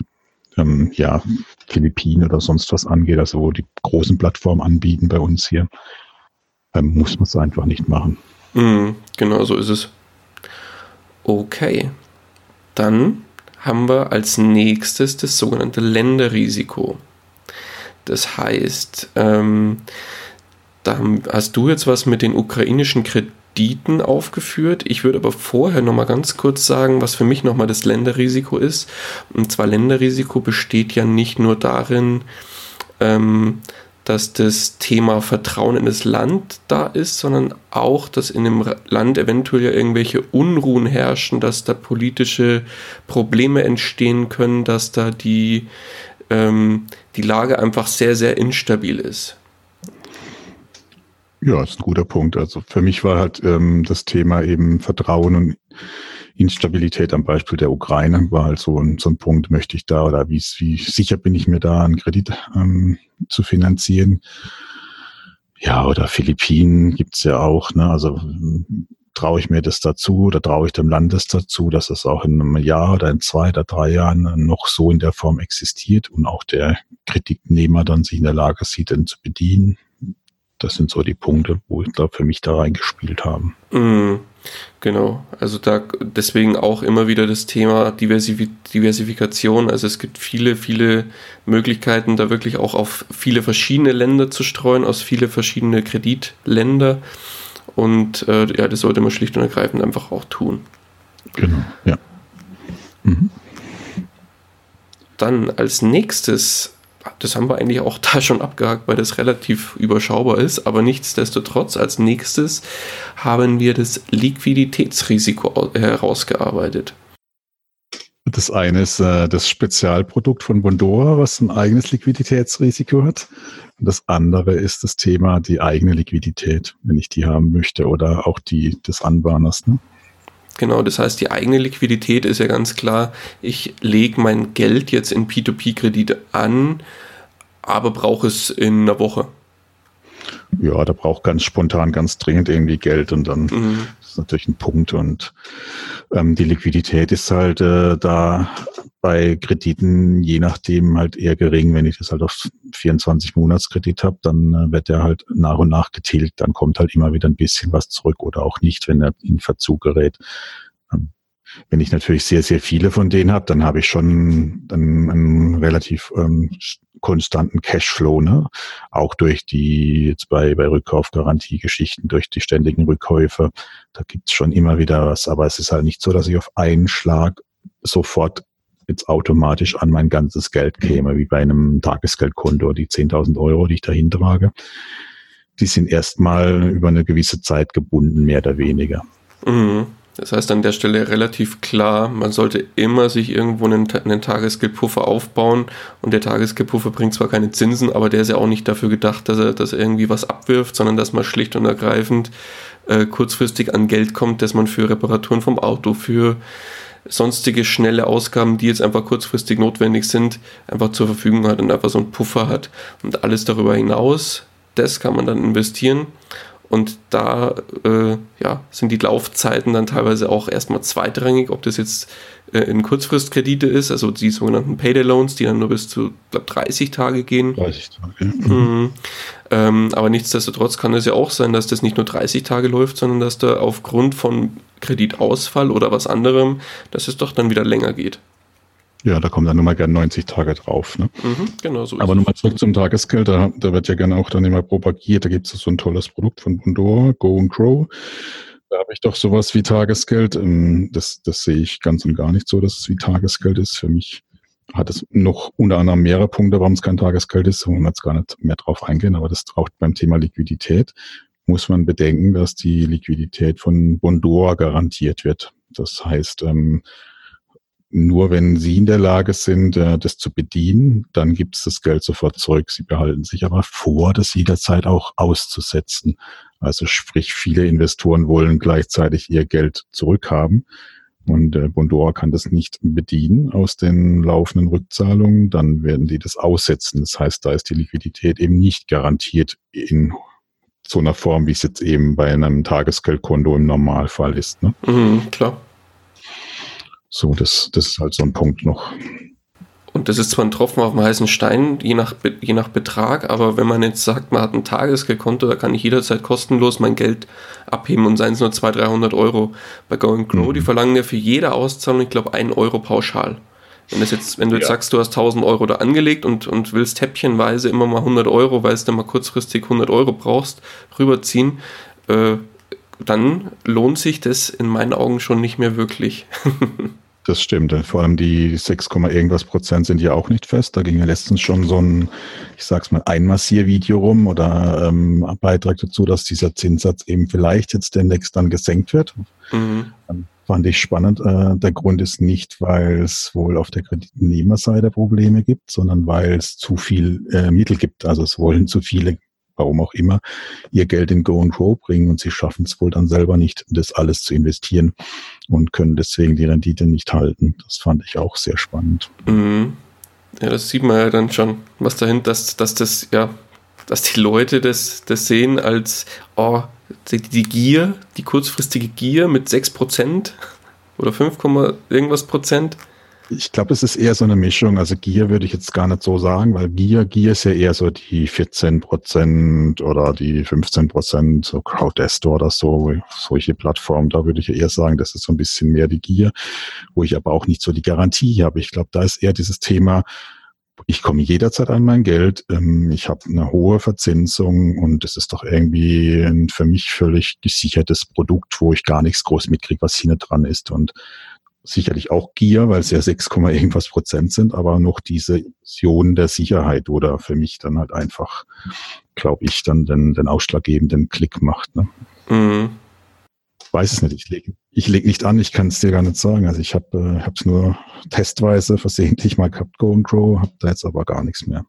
B: ähm, ja Philippinen oder sonst was angeht, also wo die großen Plattformen anbieten bei uns hier, ähm, muss man es einfach nicht machen.
A: Mm, genau so ist es. Okay, dann haben wir als nächstes das sogenannte Länderrisiko. Das heißt, ähm, da hast du jetzt was mit den ukrainischen Krediten aufgeführt. Ich würde aber vorher noch mal ganz kurz sagen, was für mich noch mal das Länderrisiko ist. Und zwar Länderrisiko besteht ja nicht nur darin, ähm, dass das Thema Vertrauen in das Land da ist, sondern auch, dass in dem Land eventuell ja irgendwelche Unruhen herrschen, dass da politische Probleme entstehen können, dass da die, ähm, die Lage einfach sehr, sehr instabil ist.
B: Ja, ist ein guter Punkt. Also für mich war halt ähm, das Thema eben Vertrauen und Instabilität am Beispiel der Ukraine war halt so ein, so ein Punkt, möchte ich da oder wie, wie sicher bin ich mir da, einen Kredit ähm, zu finanzieren. Ja, oder Philippinen gibt's ja auch. Ne? Also traue ich mir das dazu oder traue ich dem Landes dazu, dass es auch in einem Jahr oder in zwei oder drei Jahren noch so in der Form existiert und auch der Kreditnehmer dann sich in der Lage sieht, den zu bedienen. Das sind so die Punkte, wo ich glaube, für mich da reingespielt haben.
A: Mm, genau, also da deswegen auch immer wieder das Thema Diversif Diversifikation. Also es gibt viele, viele Möglichkeiten, da wirklich auch auf viele verschiedene Länder zu streuen, aus viele verschiedene Kreditländer. Und äh, ja, das sollte man schlicht und ergreifend einfach auch tun.
B: Genau, ja. Mhm.
A: Dann als nächstes das haben wir eigentlich auch da schon abgehakt, weil das relativ überschaubar ist. Aber nichtsdestotrotz, als nächstes haben wir das Liquiditätsrisiko herausgearbeitet.
B: Das eine ist äh, das Spezialprodukt von Bondora, was ein eigenes Liquiditätsrisiko hat. Und das andere ist das Thema die eigene Liquidität, wenn ich die haben möchte, oder auch die des Anbahners. Ne?
A: Genau, das heißt, die eigene Liquidität ist ja ganz klar, ich lege mein Geld jetzt in P2P-Kredite an, aber brauche es in einer Woche.
B: Ja, da braucht ganz spontan, ganz dringend irgendwie Geld und dann mhm. ist natürlich ein Punkt. Und ähm, die Liquidität ist halt äh, da bei Krediten je nachdem halt eher gering. Wenn ich das halt auf 24 Monatskredit habe, dann äh, wird der halt nach und nach getilgt. Dann kommt halt immer wieder ein bisschen was zurück oder auch nicht, wenn er in Verzug gerät. Wenn ich natürlich sehr, sehr viele von denen habe, dann habe ich schon dann einen relativ ähm, konstanten Cashflow, ne? Auch durch die, jetzt bei, bei Rückkaufgarantiegeschichten, durch die ständigen Rückkäufe, da gibt's schon immer wieder was. Aber es ist halt nicht so, dass ich auf einen Schlag sofort jetzt automatisch an mein ganzes Geld käme, wie bei einem Tagesgeldkonto, die 10.000 Euro, die ich dahin trage. Die sind erstmal über eine gewisse Zeit gebunden, mehr oder weniger.
A: Mhm. Das heißt an der Stelle relativ klar, man sollte immer sich irgendwo einen, einen Tagesgeldpuffer aufbauen und der Tagesgeldpuffer bringt zwar keine Zinsen, aber der ist ja auch nicht dafür gedacht, dass er, dass irgendwie was abwirft, sondern dass man schlicht und ergreifend äh, kurzfristig an Geld kommt, dass man für Reparaturen vom Auto, für sonstige schnelle Ausgaben, die jetzt einfach kurzfristig notwendig sind, einfach zur Verfügung hat und einfach so einen Puffer hat. Und alles darüber hinaus, das kann man dann investieren und da äh, ja, sind die Laufzeiten dann teilweise auch erstmal zweitrangig, ob das jetzt äh, in Kurzfristkredite ist, also die sogenannten Payday Loans, die dann nur bis zu glaub, 30 Tage gehen. 30 Tage. Mhm. Ähm, aber nichtsdestotrotz kann es ja auch sein, dass das nicht nur 30 Tage läuft, sondern dass da aufgrund von Kreditausfall oder was anderem, dass es doch dann wieder länger geht.
B: Ja, da kommen dann nochmal gerne 90 Tage drauf. Ne?
A: Mhm, genau so.
B: Aber nochmal zurück zum Tagesgeld, da, da wird ja gerne auch dann immer propagiert, da gibt es so ein tolles Produkt von Bondor, Go and Grow. Da habe ich doch sowas wie Tagesgeld. Ähm, das, das sehe ich ganz und gar nicht so, dass es wie Tagesgeld ist. Für mich hat es noch unter anderem mehrere Punkte, warum es kein Tagesgeld ist. Und jetzt gar nicht mehr drauf eingehen, aber das braucht beim Thema Liquidität muss man bedenken, dass die Liquidität von Bondor garantiert wird. Das heißt, ähm, nur wenn Sie in der Lage sind, äh, das zu bedienen, dann gibt es das Geld sofort zurück. Sie behalten sich aber vor, das jederzeit auch auszusetzen. Also sprich, viele Investoren wollen gleichzeitig ihr Geld zurückhaben. Und äh, Bondora kann das nicht bedienen aus den laufenden Rückzahlungen, dann werden die das aussetzen. Das heißt, da ist die Liquidität eben nicht garantiert in so einer Form, wie es jetzt eben bei einem Tagesgeldkonto im Normalfall ist. Ne?
A: Mhm, klar.
B: So, das, das ist halt so ein Punkt noch.
A: Und das ist zwar ein Tropfen auf dem heißen Stein, je nach, je nach Betrag, aber wenn man jetzt sagt, man hat ein Tagesgeldkonto, da kann ich jederzeit kostenlos mein Geld abheben und seien es nur 200, 300 Euro. Bei Going Grow, mhm. die verlangen ja für jede Auszahlung, ich glaube, 1 Euro pauschal. Wenn, das jetzt, wenn du jetzt ja. sagst, du hast 1000 Euro da angelegt und, und willst häppchenweise immer mal 100 Euro, weil du mal kurzfristig 100 Euro brauchst, rüberziehen, äh, dann lohnt sich das in meinen Augen schon nicht mehr wirklich.
B: Das stimmt. Vor allem die 6, irgendwas Prozent sind ja auch nicht fest. Da ging ja letztens schon so ein, ich sag's mal, Einmassiervideo rum oder ähm, Beitrag dazu, dass dieser Zinssatz eben vielleicht jetzt demnächst dann gesenkt wird. Mhm. Fand ich spannend. Äh, der Grund ist nicht, weil es wohl auf der Kreditnehmerseite Probleme gibt, sondern weil es zu viel äh, Mittel gibt. Also es wollen zu viele warum auch immer, ihr Geld in Go and Grow bringen und sie schaffen es wohl dann selber nicht, das alles zu investieren und können deswegen die Rendite nicht halten. Das fand ich auch sehr spannend.
A: Mhm. Ja, das sieht man ja dann schon, was dahinter, dass, dass das, ja, dass die Leute das, das sehen als, oh, die, die Gier, die kurzfristige Gier mit 6% oder 5, irgendwas Prozent
B: ich glaube, es ist eher so eine Mischung. Also Gier würde ich jetzt gar nicht so sagen, weil Gier, Gier ist ja eher so die 14 Prozent oder die 15 Prozent, so Crowdesto oder so, solche Plattformen. Da würde ich eher sagen, das ist so ein bisschen mehr die Gier, wo ich aber auch nicht so die Garantie habe. Ich glaube, da ist eher dieses Thema, ich komme jederzeit an mein Geld, ähm, ich habe eine hohe Verzinsung und es ist doch irgendwie ein für mich völlig gesichertes Produkt, wo ich gar nichts groß mitkriege, was hinten dran ist. Und sicherlich auch Gier, weil es ja 6, irgendwas Prozent sind, aber noch diese Illusion der Sicherheit oder für mich dann halt einfach, glaube ich, dann den, den ausschlaggebenden Klick macht. Ne? Mhm. Weiß es nicht, ich lege ich leg nicht an, ich kann es dir gar nicht sagen. Also ich habe es äh, nur testweise versehentlich mal gehabt, Go and Grow, habe da jetzt aber gar nichts mehr.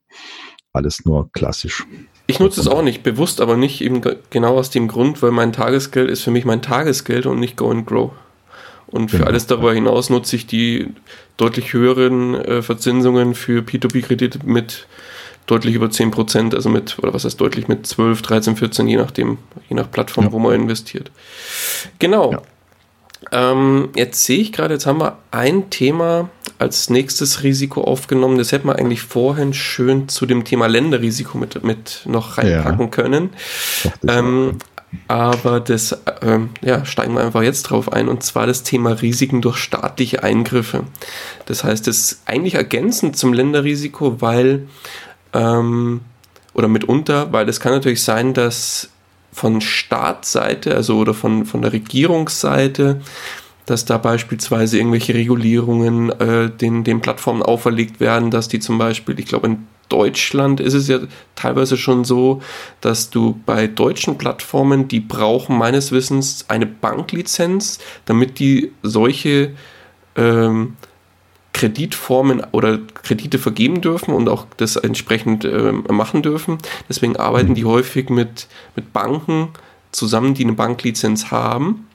B: Alles nur klassisch.
A: Ich nutze es auch nicht, bewusst, aber nicht eben genau aus dem Grund, weil mein Tagesgeld ist für mich mein Tagesgeld und nicht Go and Grow. Und für genau. alles darüber hinaus nutze ich die deutlich höheren äh, Verzinsungen für P2P-Kredite mit deutlich über 10 Prozent, also mit, oder was heißt deutlich, mit 12, 13, 14, je nachdem, je nach Plattform, ja. wo man investiert. Genau. Ja. Ähm, jetzt sehe ich gerade, jetzt haben wir ein Thema als nächstes Risiko aufgenommen. Das hätten wir eigentlich vorhin schön zu dem Thema Länderrisiko mit, mit noch reinpacken ja. können. Ähm, aber das ähm, ja, steigen wir einfach jetzt drauf ein, und zwar das Thema Risiken durch staatliche Eingriffe. Das heißt, das ist eigentlich ergänzend zum Länderrisiko, weil, ähm, oder mitunter, weil es kann natürlich sein, dass von Staatsseite, also oder von, von der Regierungsseite, dass da beispielsweise irgendwelche Regulierungen äh, den, den Plattformen auferlegt werden, dass die zum Beispiel, ich glaube in Deutschland ist es ja teilweise schon so, dass du bei deutschen Plattformen, die brauchen meines Wissens eine Banklizenz, damit die solche ähm, Kreditformen oder Kredite vergeben dürfen und auch das entsprechend äh, machen dürfen. Deswegen arbeiten die häufig mit, mit Banken zusammen, die eine Banklizenz haben.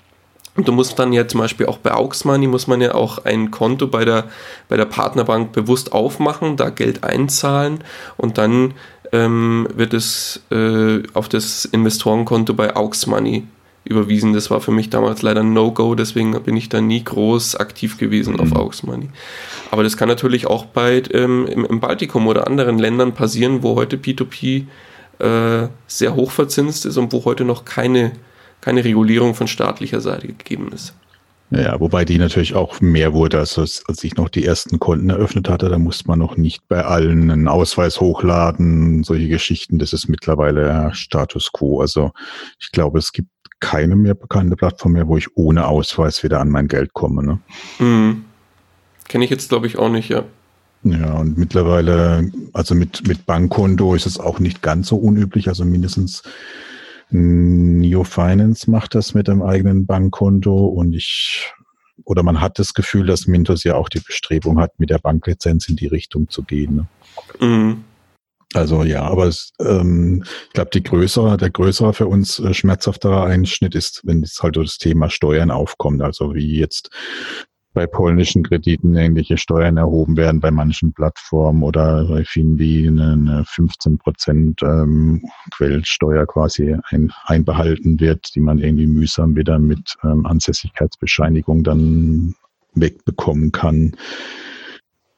A: Und du musst dann ja zum Beispiel auch bei Auxmoney muss man ja auch ein Konto bei der, bei der Partnerbank bewusst aufmachen, da Geld einzahlen und dann ähm, wird es äh, auf das Investorenkonto bei Auxmoney überwiesen. Das war für mich damals leider ein No-Go, deswegen bin ich da nie groß aktiv gewesen mhm. auf Auxmoney. Aber das kann natürlich auch bei ähm, im, im, Baltikum oder anderen Ländern passieren, wo heute P2P äh, sehr hoch verzinst ist und wo heute noch keine keine Regulierung von staatlicher Seite gegeben ist.
B: Ja, wobei die natürlich auch mehr wurde, als, als ich noch die ersten Konten eröffnet hatte. Da musste man noch nicht bei allen einen Ausweis hochladen, solche Geschichten. Das ist mittlerweile Status quo. Also ich glaube, es gibt keine mehr bekannte Plattform mehr, wo ich ohne Ausweis wieder an mein Geld komme. Ne?
A: Mhm. Kenne ich jetzt, glaube ich, auch nicht, ja.
B: Ja, und mittlerweile, also mit, mit Bankkonto ist es auch nicht ganz so unüblich. Also mindestens Neo Finance macht das mit einem eigenen Bankkonto und ich oder man hat das Gefühl, dass Mintos ja auch die Bestrebung hat, mit der Banklizenz in die Richtung zu gehen. Ne? Mhm. Also ja, aber es, ähm, ich glaube, die größere, der größere für uns äh, schmerzhaftere Einschnitt ist, wenn jetzt halt das Thema Steuern aufkommt. Also wie jetzt bei polnischen Krediten ähnliche Steuern erhoben werden bei manchen Plattformen oder bei vielen wie eine 15 Prozent ähm, Quellensteuer quasi ein, einbehalten wird, die man irgendwie mühsam wieder mit ähm, Ansässigkeitsbescheinigung dann wegbekommen kann.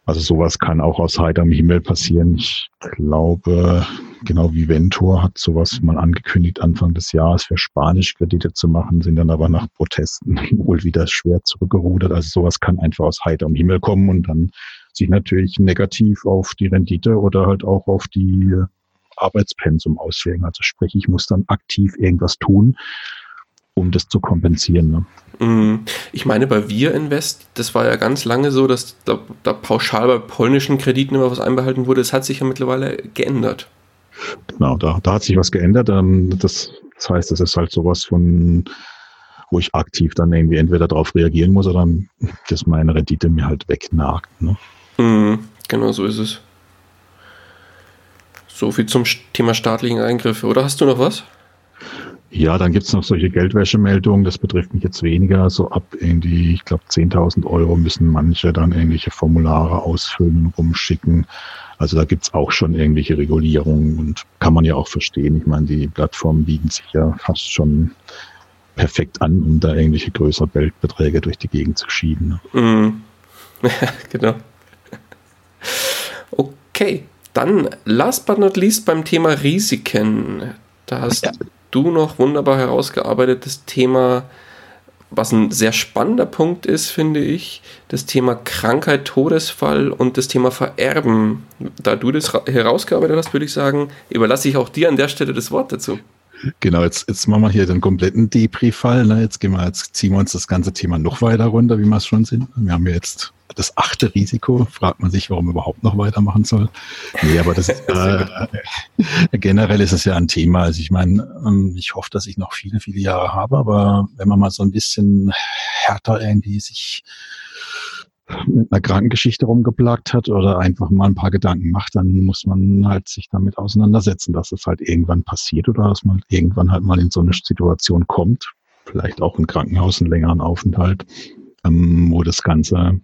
B: Also sowas kann auch aus heiterem Himmel passieren. Ich glaube, genau wie Ventor hat sowas mal angekündigt Anfang des Jahres für Spanisch-Kredite zu machen, sind dann aber nach Protesten wohl wieder schwer zurückgerudert. Also sowas kann einfach aus heiterem Himmel kommen und dann sich natürlich negativ auf die Rendite oder halt auch auf die Arbeitspensum auswirken. Also sprich, ich muss dann aktiv irgendwas tun, um das zu kompensieren. Ne?
A: Mhm. Ich meine, bei Wir Invest, das war ja ganz lange so, dass da, da, pauschal bei polnischen Krediten immer was einbehalten wurde. Das hat sich ja mittlerweile geändert.
B: Genau, da, da hat sich was geändert. Ähm, das, das heißt, es ist halt sowas von, wo ich aktiv dann irgendwie entweder darauf reagieren muss oder dass meine Rendite mir halt wegnagt. Ne?
A: Mhm, genau so ist es. So viel zum Thema staatlichen Eingriffe. Oder hast du noch was?
B: Ja, dann gibt es noch solche Geldwäschemeldungen. Das betrifft mich jetzt weniger. So ab irgendwie, ich glaube, 10.000 Euro müssen manche dann irgendwelche Formulare ausfüllen und rumschicken. Also da gibt es auch schon irgendwelche Regulierungen und kann man ja auch verstehen. Ich meine, die Plattformen bieten sich ja fast schon perfekt an, um da irgendwelche größeren Geldbeträge durch die Gegend zu schieben.
A: Mm. genau. Okay, dann last but not least beim Thema Risiken. Da hast ja. Du noch wunderbar herausgearbeitet das Thema, was ein sehr spannender Punkt ist, finde ich, das Thema Krankheit, Todesfall und das Thema Vererben. Da du das herausgearbeitet hast, würde ich sagen, überlasse ich auch dir an der Stelle das Wort dazu.
B: Genau, jetzt, jetzt machen wir hier den kompletten Depri-Fall. Ne? Jetzt jetzt ziehen wir uns das ganze Thema noch weiter runter, wie wir es schon sind. Wir haben jetzt das achte Risiko. Fragt man sich, warum überhaupt noch weitermachen soll. Nee, aber das ist, äh, generell ist es ja ein Thema. Also ich meine, ähm, ich hoffe, dass ich noch viele, viele Jahre habe, aber wenn man mal so ein bisschen härter irgendwie sich mit einer Krankengeschichte rumgeplagt hat oder einfach mal ein paar Gedanken macht, dann muss man halt sich damit auseinandersetzen, dass es halt irgendwann passiert oder dass man irgendwann halt mal in so eine Situation kommt, vielleicht auch im Krankenhaus einen längeren Aufenthalt, ähm, wo das ganze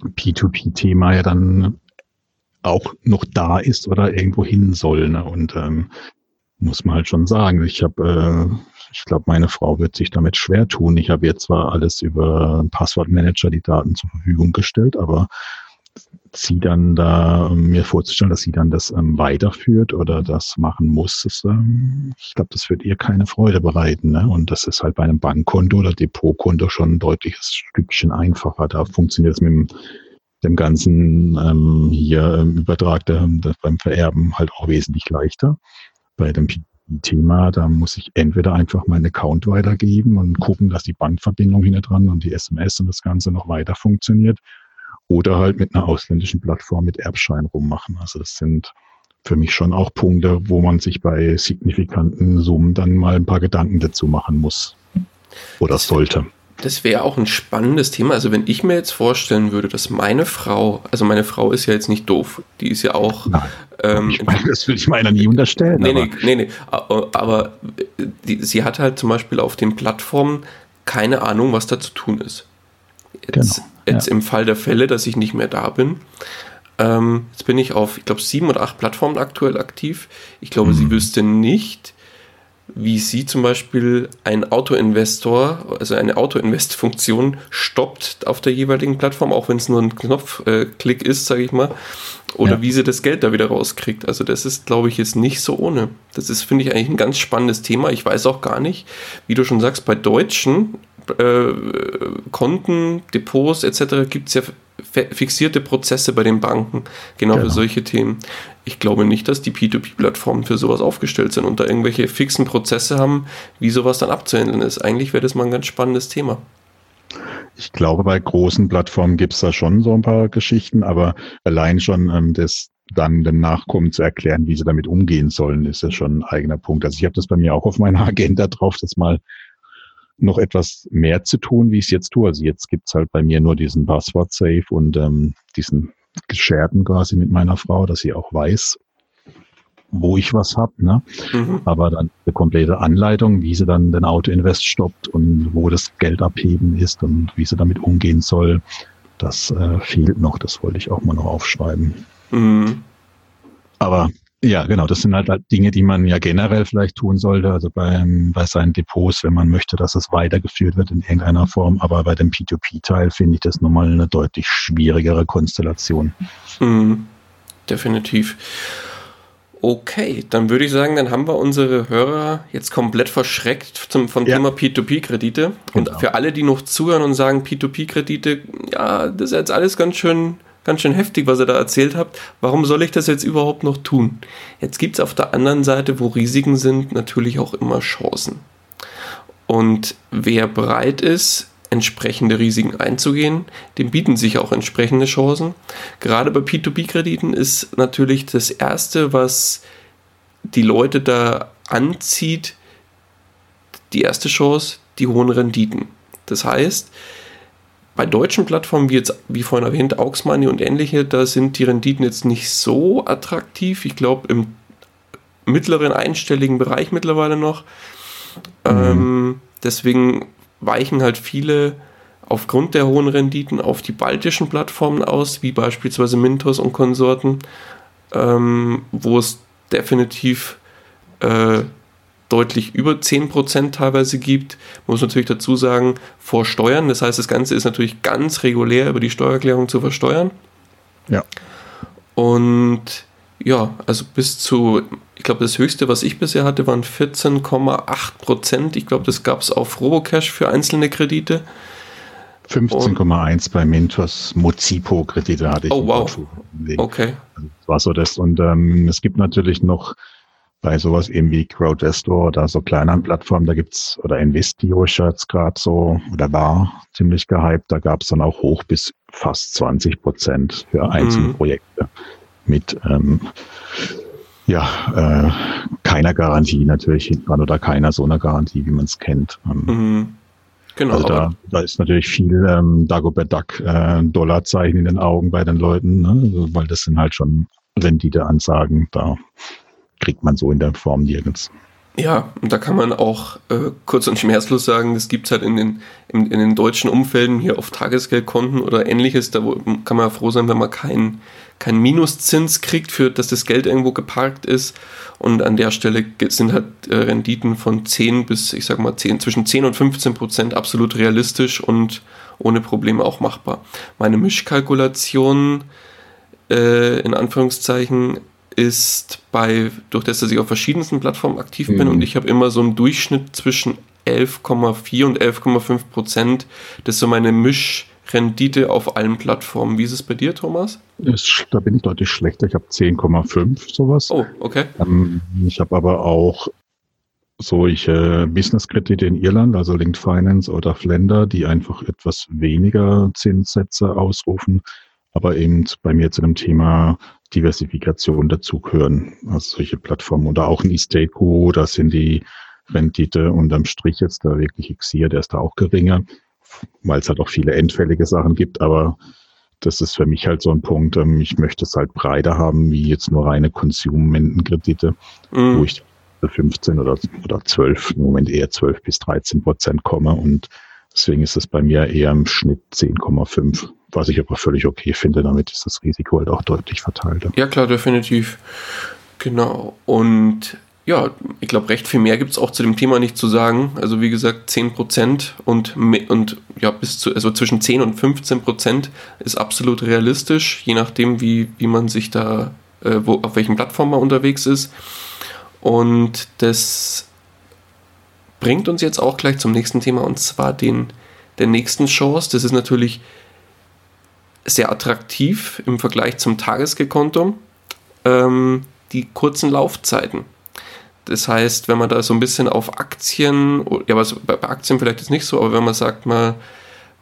B: P2P-Thema ja dann auch noch da ist oder irgendwo hin soll. Ne? Und ähm, muss man halt schon sagen, ich habe äh, ich glaube, meine Frau wird sich damit schwer tun. Ich habe jetzt zwar alles über Passwortmanager die Daten zur Verfügung gestellt, aber sie dann da ähm, mir vorzustellen, dass sie dann das ähm, weiterführt oder das machen muss, das, ähm, ich glaube, das wird ihr keine Freude bereiten. Ne? Und das ist halt bei einem Bankkonto oder Depotkonto schon ein deutliches Stückchen einfacher. Da funktioniert es mit dem, dem ganzen ähm, hier ähm, Übertrag der, der, beim Vererben halt auch wesentlich leichter. Bei dem Thema, da muss ich entweder einfach meinen Account weitergeben und gucken, dass die Bankverbindung hinter dran und die SMS und das Ganze noch weiter funktioniert oder halt mit einer ausländischen Plattform mit Erbschein rummachen. Also das sind für mich schon auch Punkte, wo man sich bei signifikanten Summen dann mal ein paar Gedanken dazu machen muss oder sollte.
A: Das wäre auch ein spannendes Thema. Also wenn ich mir jetzt vorstellen würde, dass meine Frau, also meine Frau ist ja jetzt nicht doof, die ist ja auch.
B: Nein, ähm, ich meine, das will ich meiner nie unterstellen.
A: Nee, aber. nee, nee, nee. Aber die, sie hat halt zum Beispiel auf den Plattformen keine Ahnung, was da zu tun ist. Jetzt, genau, jetzt ja. im Fall der Fälle, dass ich nicht mehr da bin. Ähm, jetzt bin ich auf, ich glaube, sieben oder acht Plattformen aktuell aktiv. Ich glaube, mhm. sie wüsste nicht, wie sie zum Beispiel ein Autoinvestor, also eine Autoinvest-Funktion stoppt auf der jeweiligen Plattform, auch wenn es nur ein Knopfklick äh, ist, sage ich mal, oder ja. wie sie das Geld da wieder rauskriegt. Also das ist, glaube ich, jetzt nicht so ohne. Das ist, finde ich, eigentlich ein ganz spannendes Thema. Ich weiß auch gar nicht, wie du schon sagst, bei Deutschen äh, Konten, Depots etc. gibt es ja fixierte Prozesse bei den Banken, genau, genau, für solche Themen. Ich glaube nicht, dass die P2P-Plattformen für sowas aufgestellt sind und da irgendwelche fixen Prozesse haben, wie sowas dann abzuhandeln ist. Eigentlich wäre das mal ein ganz spannendes Thema.
B: Ich glaube, bei großen Plattformen gibt es da schon so ein paar Geschichten, aber allein schon ähm, das dann dem Nachkommen zu erklären, wie sie damit umgehen sollen, ist ja schon ein eigener Punkt. Also ich habe das bei mir auch auf meiner Agenda drauf, das mal noch etwas mehr zu tun, wie ich es jetzt tue. Also jetzt gibt's halt bei mir nur diesen Passwort-Safe und ähm, diesen Gescherten quasi mit meiner Frau, dass sie auch weiß, wo ich was hab. Ne? Mhm. Aber dann eine komplette Anleitung, wie sie dann den Auto-Invest stoppt und wo das Geld abheben ist und wie sie damit umgehen soll, das äh, fehlt noch. Das wollte ich auch mal noch aufschreiben. Mhm. Aber ja, genau. Das sind halt, halt Dinge, die man ja generell vielleicht tun sollte. Also beim, bei seinen Depots, wenn man möchte, dass es weitergeführt wird in irgendeiner Form. Aber bei dem P2P-Teil finde ich das nochmal eine deutlich schwierigere Konstellation.
A: Mhm. Definitiv. Okay, dann würde ich sagen, dann haben wir unsere Hörer jetzt komplett verschreckt zum, vom ja. Thema P2P-Kredite. Und genau. für alle, die noch zuhören und sagen, P2P-Kredite, ja, das ist jetzt alles ganz schön ganz schön heftig, was ihr da erzählt habt. Warum soll ich das jetzt überhaupt noch tun? Jetzt gibt es auf der anderen Seite, wo Risiken sind, natürlich auch immer Chancen. Und wer bereit ist, entsprechende Risiken einzugehen, dem bieten sich auch entsprechende Chancen. Gerade bei P2P-Krediten ist natürlich das Erste, was die Leute da anzieht, die erste Chance, die hohen Renditen. Das heißt, bei deutschen Plattformen, wie jetzt, wie vorhin erwähnt, Auxmoney und ähnliche, da sind die Renditen jetzt nicht so attraktiv. Ich glaube, im mittleren einstelligen Bereich mittlerweile noch. Mhm. Ähm, deswegen weichen halt viele aufgrund der hohen Renditen auf die baltischen Plattformen aus, wie beispielsweise Mintos und Konsorten, ähm, wo es definitiv äh, deutlich über 10% teilweise gibt. Man muss natürlich dazu sagen, vor Steuern. Das heißt, das Ganze ist natürlich ganz regulär über die Steuererklärung zu versteuern.
B: Ja.
A: Und ja, also bis zu, ich glaube, das höchste, was ich bisher hatte, waren 14,8% Ich glaube, das gab es auf Robocash für einzelne Kredite.
B: 15,1 bei Mintos Mozipo-Kredite hatte ich.
A: Oh, wow. Okay.
B: Also das war so das. Und ähm, es gibt natürlich noch bei sowas eben wie Crowdestor oder so kleineren Plattformen, da gibt's oder Investio Shirts gerade so, oder war ziemlich gehypt, da gab's dann auch hoch bis fast 20 Prozent für einzelne mhm. Projekte mit ähm, ja, äh, keiner Garantie natürlich dran oder keiner so einer Garantie, wie man es kennt. Ähm, mhm. Genau. Also da, da ist natürlich viel ähm, Dagobert Duck äh, Dollarzeichen in den Augen bei den Leuten, ne? Also, weil das sind halt schon Renditeansagen. Da kriegt man so in der Form nirgends.
A: Ja, und da kann man auch äh, kurz und schmerzlos sagen, das gibt es halt in den, in, in, den deutschen Umfelden hier auf Tagesgeldkonten oder ähnliches. Da kann man ja froh sein, wenn man keinen kein Minuszins kriegt, für dass das Geld irgendwo geparkt ist. Und an der Stelle sind halt äh, Renditen von 10 bis, ich sag mal, 10, zwischen 10 und 15 Prozent absolut realistisch und ohne Probleme auch machbar. Meine Mischkalkulation äh, in Anführungszeichen ist bei, durch das, dass ich auf verschiedensten Plattformen aktiv mhm. bin und ich habe immer so einen Durchschnitt zwischen 11,4 und 11,5 Prozent. Das ist so meine Mischrendite auf allen Plattformen. Wie ist es bei dir, Thomas?
B: Da bin ich deutlich schlechter. Ich habe 10,5 sowas.
A: Oh, okay.
B: Ähm, ich habe aber auch solche Business-Kredite in Irland, also Linked Finance oder Flender, die einfach etwas weniger Zinssätze ausrufen, aber eben bei mir zu dem Thema Diversifikation dazugehören. Also solche Plattformen oder auch ein Isteco, da sind die Rendite unterm Strich jetzt da wirklich Xir, der ist da auch geringer, weil es halt auch viele endfällige Sachen gibt, aber das ist für mich halt so ein Punkt, ähm, ich möchte es halt breiter haben, wie jetzt nur reine Konsumentenkredite, mhm. wo ich 15 oder, oder 12, im Moment eher 12 bis 13 Prozent komme und deswegen ist es bei mir eher im Schnitt 10,5 was ich aber völlig okay finde. Damit ist das Risiko halt auch deutlich verteilt.
A: Ja, klar, definitiv. Genau. Und ja, ich glaube, recht viel mehr gibt es auch zu dem Thema nicht zu sagen. Also wie gesagt, 10% und, und ja, bis zu, also zwischen 10 und 15% ist absolut realistisch, je nachdem, wie, wie man sich da, äh, wo, auf welchen Plattformen man unterwegs ist. Und das bringt uns jetzt auch gleich zum nächsten Thema und zwar den der nächsten Chance. Das ist natürlich sehr attraktiv im Vergleich zum Tagesgeldkonto, ähm, die kurzen Laufzeiten. Das heißt, wenn man da so ein bisschen auf Aktien, ja, was bei Aktien vielleicht ist nicht so, aber wenn man sagt mal,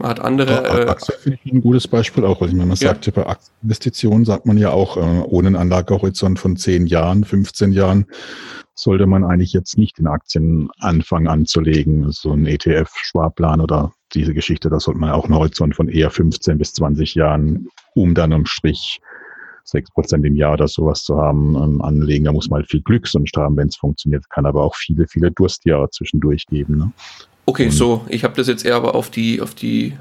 A: man hat andere.
B: Ja, äh, Aktien finde ich ein gutes Beispiel auch. Also, man ja. sagt, bei Aktieninvestitionen sagt man ja auch, äh, ohne einen Anlagehorizont von 10 Jahren, 15 Jahren, sollte man eigentlich jetzt nicht in Aktien anfangen anzulegen. So ein ETF-Sparplan oder diese Geschichte, da sollte man auch einen Horizont von eher 15 bis 20 Jahren, um dann am Strich 6 Prozent im Jahr oder sowas zu haben, ähm, anlegen. Da muss man halt viel Glück sonst haben, wenn es funktioniert. Kann aber auch viele, viele Durstjahre zwischendurch geben. Ne?
A: Okay, Und so, ich habe das jetzt eher aber auf die, auf die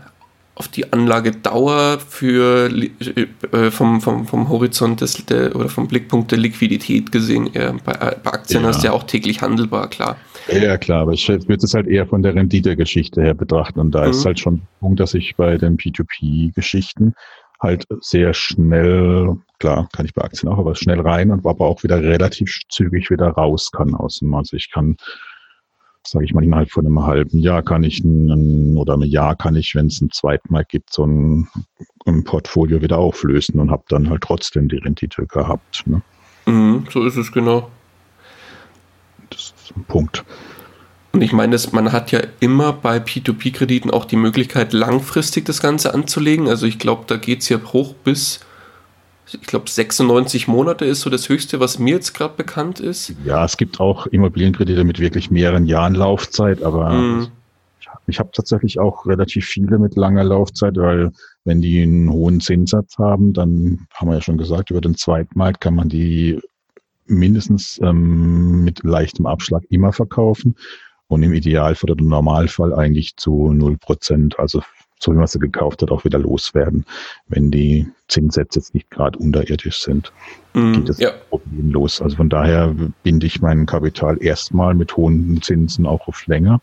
A: auf die Anlagedauer für äh, vom, vom, vom Horizont des, der, oder vom Blickpunkt der Liquidität gesehen. Äh, bei, bei, Aktien ja. hast du ja auch täglich handelbar, klar.
B: Ja, klar, aber ich würde es halt eher von der Rendite-Geschichte her betrachten. Und da mhm. ist halt schon der Punkt, dass ich bei den P2P-Geschichten halt sehr schnell, klar, kann ich bei Aktien auch, aber schnell rein und aber auch wieder relativ zügig wieder raus kann aus dem. Also ich kann sage ich mal, innerhalb von einem halben Jahr kann ich ein, oder einem Jahr kann ich, wenn es ein Mal gibt, so ein, ein, Portfolio wieder auflösen und habe dann halt trotzdem die Rendite gehabt. Ne?
A: Mhm, so ist es genau.
B: Das ist ein Punkt.
A: Und ich meine, man hat ja immer bei P2P-Krediten auch die Möglichkeit, langfristig das Ganze anzulegen. Also ich glaube, da geht es ja hoch bis ich glaube 96 Monate ist so das höchste, was mir jetzt gerade bekannt ist.
B: Ja, es gibt auch Immobilienkredite mit wirklich mehreren Jahren Laufzeit, aber mm. ich, ich habe tatsächlich auch relativ viele mit langer Laufzeit, weil wenn die einen hohen Zinssatz haben, dann haben wir ja schon gesagt, über den Zweitmarkt kann man die mindestens ähm, mit leichtem Abschlag immer verkaufen und im Idealfall oder im Normalfall eigentlich zu null Prozent, also so wie man sie gekauft hat, auch wieder loswerden, wenn die Zinssätze jetzt nicht gerade unterirdisch sind. Mm, geht das ja. problemlos. Also von daher binde ich mein Kapital erstmal mit hohen Zinsen auch auf länger.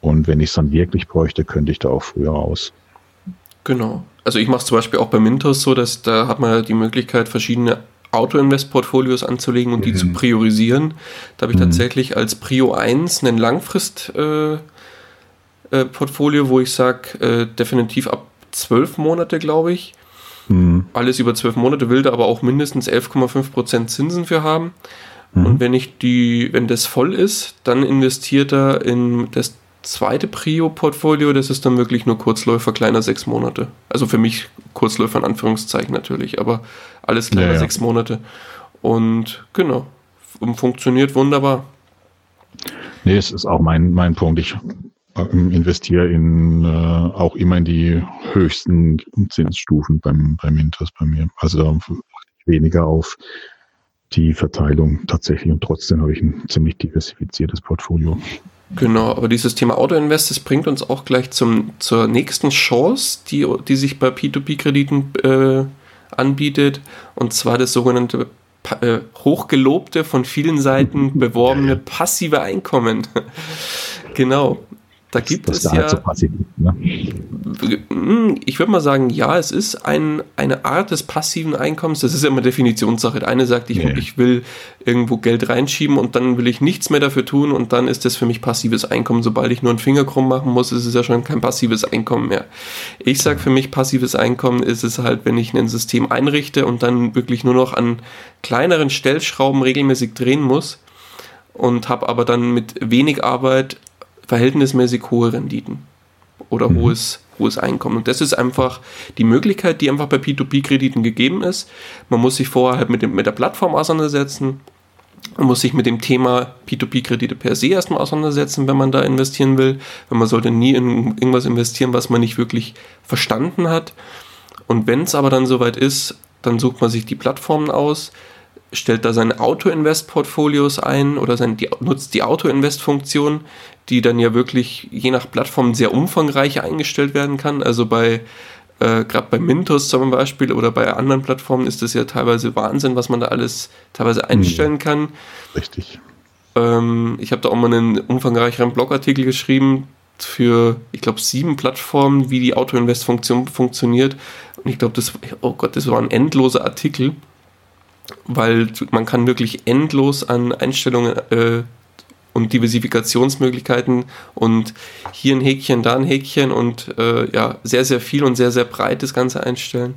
B: Und wenn ich es dann wirklich bräuchte, könnte ich da auch früher raus.
A: Genau. Also ich mache es zum Beispiel auch bei Mintos so, dass da hat man die Möglichkeit, verschiedene Auto-Invest-Portfolios anzulegen und mhm. die zu mhm. priorisieren. Da habe ich mhm. tatsächlich als Prio 1 einen Langfrist-Portfolio, äh, äh, wo ich sage, äh, definitiv ab zwölf Monate, glaube ich. Mhm. Alles über zwölf Monate will da aber auch mindestens 11,5% Zinsen für haben. Mhm. Und wenn ich die, wenn das voll ist, dann investiert er in das zweite Prio-Portfolio, das ist dann wirklich nur Kurzläufer kleiner sechs Monate. Also für mich Kurzläufer in Anführungszeichen natürlich, aber alles kleiner ja, ja. sechs Monate. Und genau, funktioniert wunderbar.
B: Nee, es ist auch mein, mein Punkt. Ich investiere in äh, auch immer in die höchsten Zinsstufen beim, beim Interest bei mir. Also da weniger auf die Verteilung tatsächlich und trotzdem habe ich ein ziemlich diversifiziertes Portfolio.
A: Genau, aber dieses Thema Autoinvest, das bringt uns auch gleich zum, zur nächsten Chance, die, die sich bei P2P-Krediten äh, anbietet, und zwar das sogenannte äh, hochgelobte, von vielen Seiten beworbene passive Einkommen. genau. Da gibt das, das es ja. Halt so ne? Hm, ich würde mal sagen, ja, es ist ein, eine Art des passiven Einkommens. Das ist ja immer Definitionssache. Der eine sagt, ich, nee. ich will irgendwo Geld reinschieben und dann will ich nichts mehr dafür tun und dann ist das für mich passives Einkommen. Sobald ich nur einen Finger krumm machen muss, ist es ja schon kein passives Einkommen mehr. Ich sage für mich, passives Einkommen ist es halt, wenn ich ein System einrichte und dann wirklich nur noch an kleineren Stellschrauben regelmäßig drehen muss und habe aber dann mit wenig Arbeit verhältnismäßig hohe Renditen oder mhm. hohes, hohes Einkommen. Und das ist einfach die Möglichkeit, die einfach bei P2P-Krediten gegeben ist. Man muss sich vorher halt mit, dem, mit der Plattform auseinandersetzen. Man muss sich mit dem Thema P2P-Kredite per se erstmal auseinandersetzen, wenn man da investieren will. Weil man sollte nie in irgendwas investieren, was man nicht wirklich verstanden hat. Und wenn es aber dann soweit ist, dann sucht man sich die Plattformen aus, stellt da seine Auto-Invest-Portfolios ein oder sein, die, nutzt die Auto-Invest-Funktion, die dann ja wirklich je nach Plattform sehr umfangreich eingestellt werden kann. Also bei äh, gerade bei Mintos zum Beispiel oder bei anderen Plattformen ist das ja teilweise Wahnsinn, was man da alles teilweise hm. einstellen kann.
B: Richtig.
A: Ähm, ich habe da auch mal einen umfangreicheren Blogartikel geschrieben für, ich glaube, sieben Plattformen, wie die Auto-Invest-Funktion funktioniert. Und ich glaube, das, oh Gott, das war ein endloser Artikel, weil man kann wirklich endlos an Einstellungen äh, und Diversifikationsmöglichkeiten und hier ein Häkchen, da ein Häkchen und äh, ja, sehr, sehr viel und sehr, sehr breit das Ganze einstellen.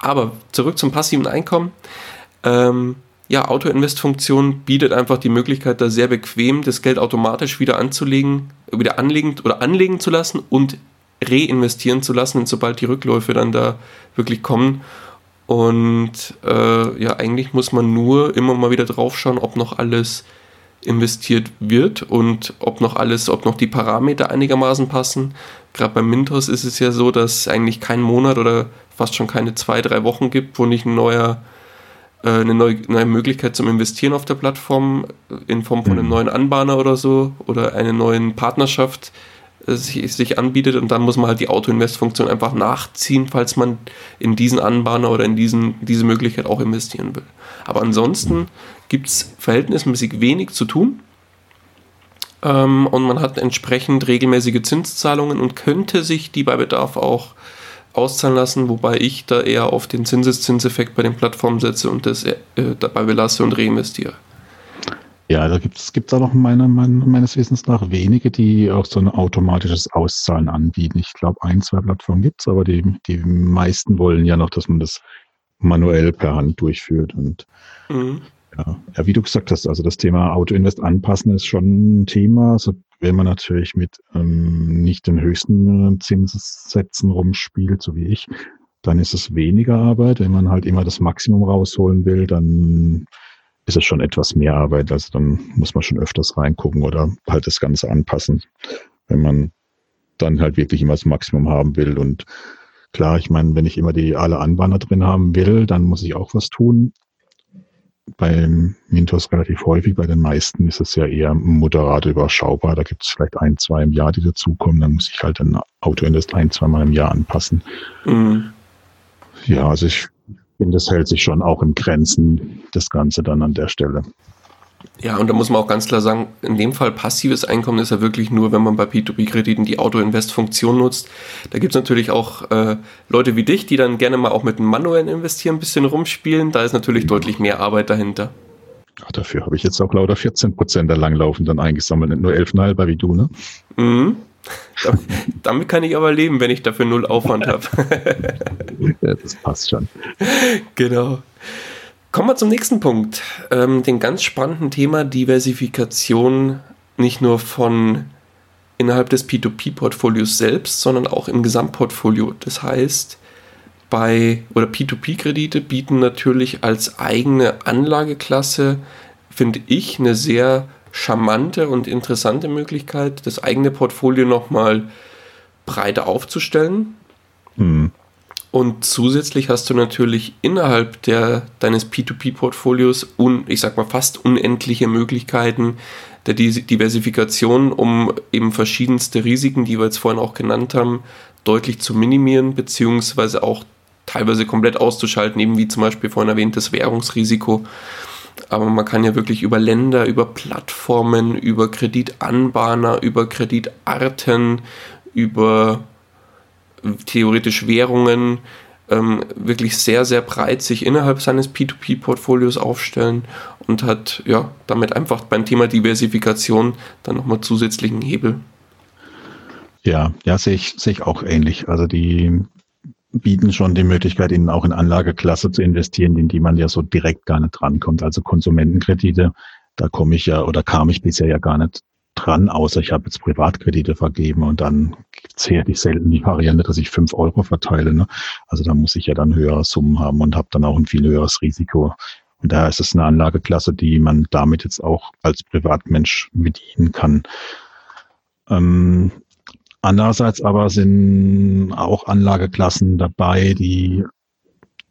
A: Aber zurück zum passiven Einkommen. Ähm, ja, Auto-Invest-Funktion bietet einfach die Möglichkeit, da sehr bequem das Geld automatisch wieder anzulegen, wieder anlegen oder anlegen zu lassen und reinvestieren zu lassen, sobald die Rückläufe dann da wirklich kommen. Und äh, ja, eigentlich muss man nur immer mal wieder drauf schauen, ob noch alles investiert wird und ob noch alles, ob noch die Parameter einigermaßen passen. Gerade beim Mintos ist es ja so, dass es eigentlich keinen Monat oder fast schon keine zwei, drei Wochen gibt, wo nicht ein neuer, äh, eine neue, neue Möglichkeit zum Investieren auf der Plattform in Form von einem mhm. neuen Anbahner oder so oder einer neuen Partnerschaft äh, sich, sich anbietet und dann muss man halt die Auto-Invest-Funktion einfach nachziehen, falls man in diesen Anbahner oder in diesen, diese Möglichkeit auch investieren will. Aber ansonsten gibt es verhältnismäßig wenig zu tun. Ähm, und man hat entsprechend regelmäßige Zinszahlungen und könnte sich die bei Bedarf auch auszahlen lassen, wobei ich da eher auf den Zinseszinseffekt bei den Plattformen setze und das äh, dabei belasse und reinvestiere.
B: Ja, da gibt es gibt auch noch meine, meine, meines Wissens nach wenige, die auch so ein automatisches Auszahlen anbieten. Ich glaube, ein, zwei Plattformen gibt es, aber die, die meisten wollen ja noch, dass man das manuell per Hand durchführt. Und mhm. Ja, ja, wie du gesagt hast, also das Thema Autoinvest anpassen ist schon ein Thema. Also wenn man natürlich mit ähm, nicht den höchsten äh, Zinssätzen rumspielt, so wie ich, dann ist es weniger Arbeit. Wenn man halt immer das Maximum rausholen will, dann ist es schon etwas mehr Arbeit. Also dann muss man schon öfters reingucken oder halt das Ganze anpassen, wenn man dann halt wirklich immer das Maximum haben will. Und klar, ich meine, wenn ich immer die alle Anbahner drin haben will, dann muss ich auch was tun beim Mintos relativ häufig. Bei den meisten ist es ja eher moderat überschaubar. Da gibt es vielleicht ein, zwei im Jahr, die dazukommen. Dann muss ich halt ein Auto in das ein, zweimal im Jahr anpassen. Mhm. Ja, also ich finde, das hält sich schon auch in Grenzen, das Ganze dann an der Stelle.
A: Ja, und da muss man auch ganz klar sagen, in dem Fall passives Einkommen ist ja wirklich nur, wenn man bei P2P-Krediten die Auto-Invest-Funktion nutzt. Da gibt es natürlich auch äh, Leute wie dich, die dann gerne mal auch mit dem manuellen Investieren ein bisschen rumspielen. Da ist natürlich deutlich mehr Arbeit dahinter.
B: Ach, dafür habe ich jetzt auch lauter 14 Prozent der Langlaufenden eingesammelt, nicht nur 11,5 wie du, ne?
A: Mhm. Damit kann ich aber leben, wenn ich dafür null Aufwand habe.
B: ja, das passt schon.
A: Genau. Kommen wir zum nächsten Punkt. Ähm, den ganz spannenden Thema Diversifikation nicht nur von innerhalb des P2P-Portfolios selbst, sondern auch im Gesamtportfolio. Das heißt, bei oder P2P-Kredite bieten natürlich als eigene Anlageklasse, finde ich, eine sehr charmante und interessante Möglichkeit, das eigene Portfolio nochmal breiter aufzustellen. Mhm. Und zusätzlich hast du natürlich innerhalb der, deines P2P-Portfolios, un, ich sag mal, fast unendliche Möglichkeiten der Diversifikation, um eben verschiedenste Risiken, die wir jetzt vorhin auch genannt haben, deutlich zu minimieren, beziehungsweise auch teilweise komplett auszuschalten, eben wie zum Beispiel vorhin erwähntes Währungsrisiko. Aber man kann ja wirklich über Länder, über Plattformen, über Kreditanbahner, über Kreditarten, über theoretisch Währungen ähm, wirklich sehr, sehr breit sich innerhalb seines P2P-Portfolios aufstellen und hat ja damit einfach beim Thema Diversifikation dann nochmal zusätzlichen Hebel.
B: Ja, ja, sehe ich, sehe ich auch ähnlich. Also die bieten schon die Möglichkeit, ihnen auch in Anlageklasse zu investieren, in die man ja so direkt gar nicht drankommt. Also Konsumentenkredite, da komme ich ja oder kam ich bisher ja gar nicht dran, außer ich habe jetzt Privatkredite vergeben und dann gibt's ja die selten die Variante, dass ich fünf Euro verteile. Ne? Also da muss ich ja dann höhere Summen haben und habe dann auch ein viel höheres Risiko. Und daher ist es eine Anlageklasse, die man damit jetzt auch als Privatmensch bedienen kann. Ähm, andererseits aber sind auch Anlageklassen dabei, die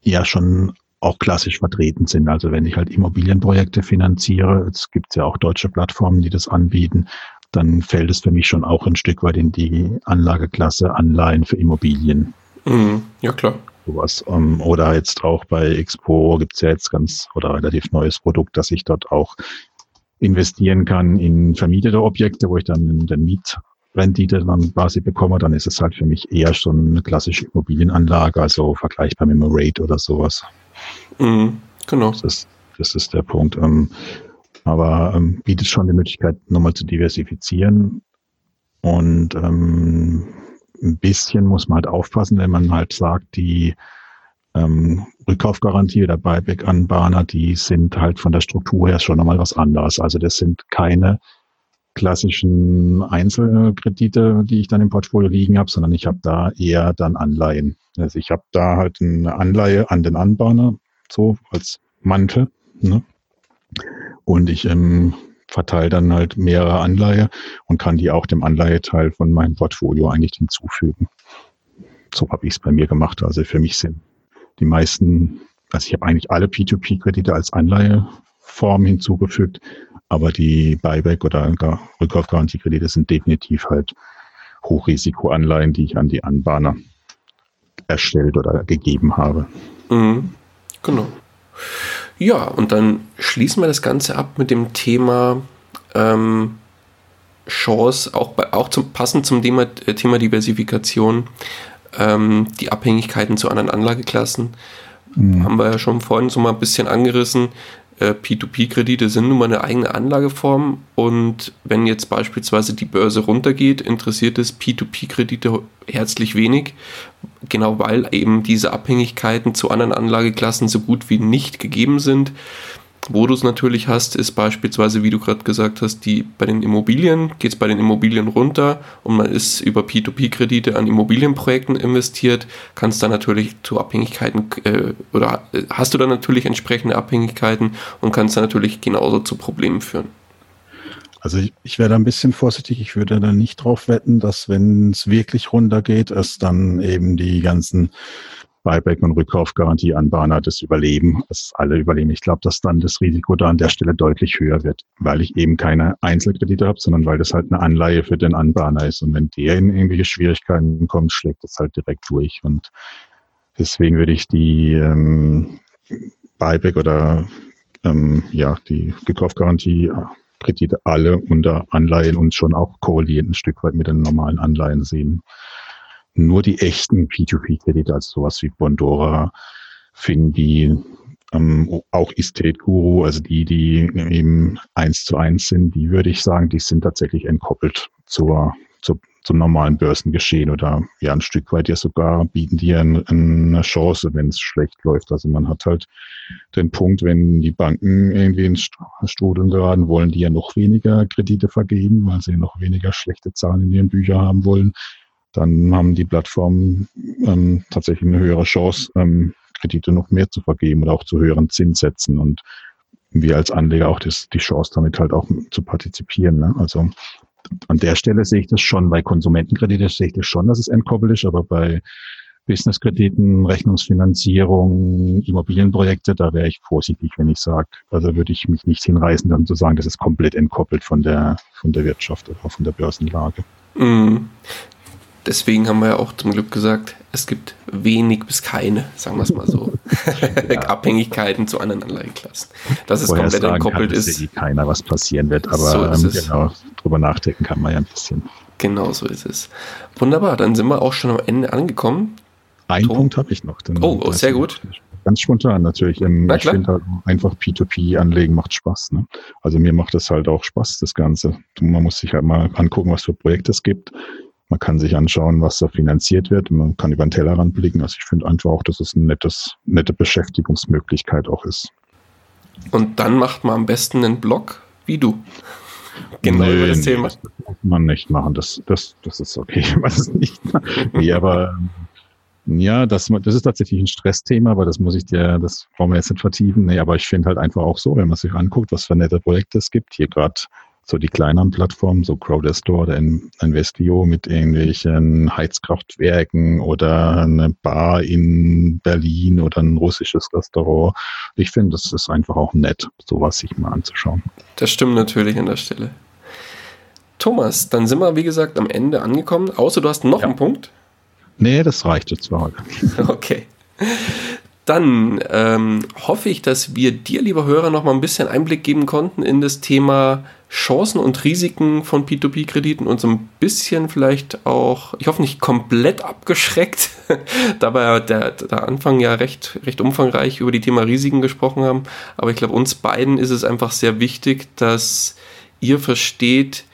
B: ja schon auch klassisch vertreten sind. Also wenn ich halt Immobilienprojekte finanziere, es gibt ja auch deutsche Plattformen, die das anbieten, dann fällt es für mich schon auch ein Stück weit in die Anlageklasse Anleihen für Immobilien.
A: Mhm, ja, klar.
B: Sowas. Ähm, oder jetzt auch bei Expo gibt es ja jetzt ganz oder relativ neues Produkt, dass ich dort auch investieren kann in vermietete Objekte, wo ich dann den Mietrendite dann quasi bekomme, dann ist es halt für mich eher schon eine klassische Immobilienanlage, also vergleichbar mit einem Rate oder sowas.
A: Mhm, genau.
B: Das ist, das ist der Punkt. Ähm, aber ähm, bietet schon die Möglichkeit, nochmal zu diversifizieren. Und ähm, ein bisschen muss man halt aufpassen, wenn man halt sagt, die ähm, Rückkaufgarantie oder Buyback-Anbahner, die sind halt von der Struktur her schon nochmal was anderes. Also das sind keine klassischen Einzelkredite, die ich dann im Portfolio liegen habe, sondern ich habe da eher dann Anleihen. Also ich habe da halt eine Anleihe an den Anbahner, so als Mantel. Ne? Und ich ähm, verteile dann halt mehrere Anleihe und kann die auch dem Anleiheteil von meinem Portfolio eigentlich hinzufügen. So habe ich es bei mir gemacht. Also für mich sind die meisten, also ich habe eigentlich alle P2P-Kredite als Anleiheform hinzugefügt, aber die Buyback- oder Rückkaufgarantiekredite sind definitiv halt Hochrisikoanleihen, die ich an die Anbahner erstellt oder gegeben habe.
A: Mhm. Genau. Ja, und dann schließen wir das Ganze ab mit dem Thema ähm, Chance, auch, bei, auch zum, passend zum Thema, äh, Thema Diversifikation, ähm, die Abhängigkeiten zu anderen Anlageklassen. Mhm. Haben wir ja schon vorhin so mal ein bisschen angerissen. Äh, P2P-Kredite sind nun mal eine eigene Anlageform und wenn jetzt beispielsweise die Börse runtergeht, interessiert es P2P-Kredite herzlich wenig, genau weil eben diese Abhängigkeiten zu anderen Anlageklassen so gut wie nicht gegeben sind. Wo du es natürlich hast, ist beispielsweise, wie du gerade gesagt hast, die bei den Immobilien, geht es bei den Immobilien runter und man ist über P2P-Kredite an Immobilienprojekten investiert, kannst dann natürlich zu Abhängigkeiten äh, oder äh, hast du dann natürlich entsprechende Abhängigkeiten und kannst dann natürlich genauso zu Problemen führen.
B: Also ich, ich wäre da ein bisschen vorsichtig. Ich würde da nicht drauf wetten, dass wenn es wirklich runtergeht, es dann eben die ganzen Buyback und Rückkaufgarantie anbahne, das Überleben, dass alle überleben. Ich glaube, dass dann das Risiko da an der Stelle deutlich höher wird, weil ich eben keine Einzelkredite habe, sondern weil das halt eine Anleihe für den Anbahner ist. Und wenn der in irgendwelche Schwierigkeiten kommt, schlägt das halt direkt durch. Und deswegen würde ich die ähm, Buyback oder ähm, ja, die Rückkaufgarantie Kredite alle unter Anleihen und schon auch korrelierend ein Stück weit mit den normalen Anleihen sehen nur die echten P2P-Kredite, also sowas wie Bondora, Finbi, ähm, auch Estate Guru, also die, die eben eins zu eins sind, die würde ich sagen, die sind tatsächlich entkoppelt zur, zur, zum normalen Börsengeschehen oder ja ein Stück weit ja sogar bieten die eine, eine Chance, wenn es schlecht läuft. Also man hat halt den Punkt, wenn die Banken irgendwie ins Strudeln geraten, wollen die ja noch weniger Kredite vergeben, weil sie noch weniger schlechte Zahlen in ihren Büchern haben wollen dann haben die Plattformen ähm, tatsächlich eine höhere Chance, ähm, Kredite noch mehr zu vergeben oder auch zu höheren Zinssätzen und wir als Anleger auch das, die Chance damit halt auch zu partizipieren. Ne? Also an der Stelle sehe ich das schon, bei Konsumentenkrediten sehe ich das schon, dass es entkoppelt ist, aber bei Businesskrediten, Rechnungsfinanzierung, Immobilienprojekte, da wäre ich vorsichtig, wenn ich sage, also würde ich mich nicht hinreißen, dann zu sagen, das ist komplett entkoppelt von der, von der Wirtschaft oder von der Börsenlage.
A: Mm. Deswegen haben wir ja auch zum Glück gesagt, es gibt wenig bis keine, sagen wir es mal so, ja. Abhängigkeiten zu anderen Anleihenklassen.
B: Dass es komplett entkoppelt ist. ist. Eh keiner, was passieren wird, aber so ähm, genau, drüber nachdenken kann man ja ein bisschen.
A: Genau so ist es. Wunderbar, dann sind wir auch schon am Ende angekommen.
B: Einen Tom. Punkt habe ich noch.
A: oh, oh sehr gut.
B: Ganz spontan natürlich. Ähm, ich finde halt einfach P2P anlegen macht Spaß. Ne? Also mir macht das halt auch Spaß, das Ganze. Man muss sich halt mal angucken, was für Projekte es gibt man kann sich anschauen, was da finanziert wird. Man kann über den Tellerrand blicken. Also ich finde einfach auch, dass es eine nettes, nette Beschäftigungsmöglichkeit auch ist.
A: Und dann macht man am besten einen Blog wie du.
B: Genau nee, über das Thema. Das muss man nicht machen. Das, das, das ist okay, wenn man nicht Nee, aber ja, das, das ist tatsächlich ein Stressthema, aber das muss ich dir, das brauchen wir jetzt nicht vertiefen. Nee, aber ich finde halt einfach auch so, wenn man sich anguckt, was für nette Projekte es gibt. Hier gerade so die kleineren Plattformen, so Crowdestor oder Investio mit irgendwelchen Heizkraftwerken oder eine Bar in Berlin oder ein russisches Restaurant. Ich finde, das ist einfach auch nett, sowas sich mal anzuschauen.
A: Das stimmt natürlich an der Stelle. Thomas, dann sind wir, wie gesagt, am Ende angekommen. Außer du hast noch ja. einen Punkt.
B: Nee, das reicht jetzt mal.
A: Okay. Dann ähm, hoffe ich, dass wir dir, lieber Hörer, noch mal ein bisschen Einblick geben konnten in das Thema Chancen und Risiken von P2P-Krediten und so ein bisschen vielleicht auch, ich hoffe nicht komplett abgeschreckt, da wir der, der Anfang ja recht, recht umfangreich über die Thema Risiken gesprochen haben. Aber ich glaube, uns beiden ist es einfach sehr wichtig, dass ihr versteht,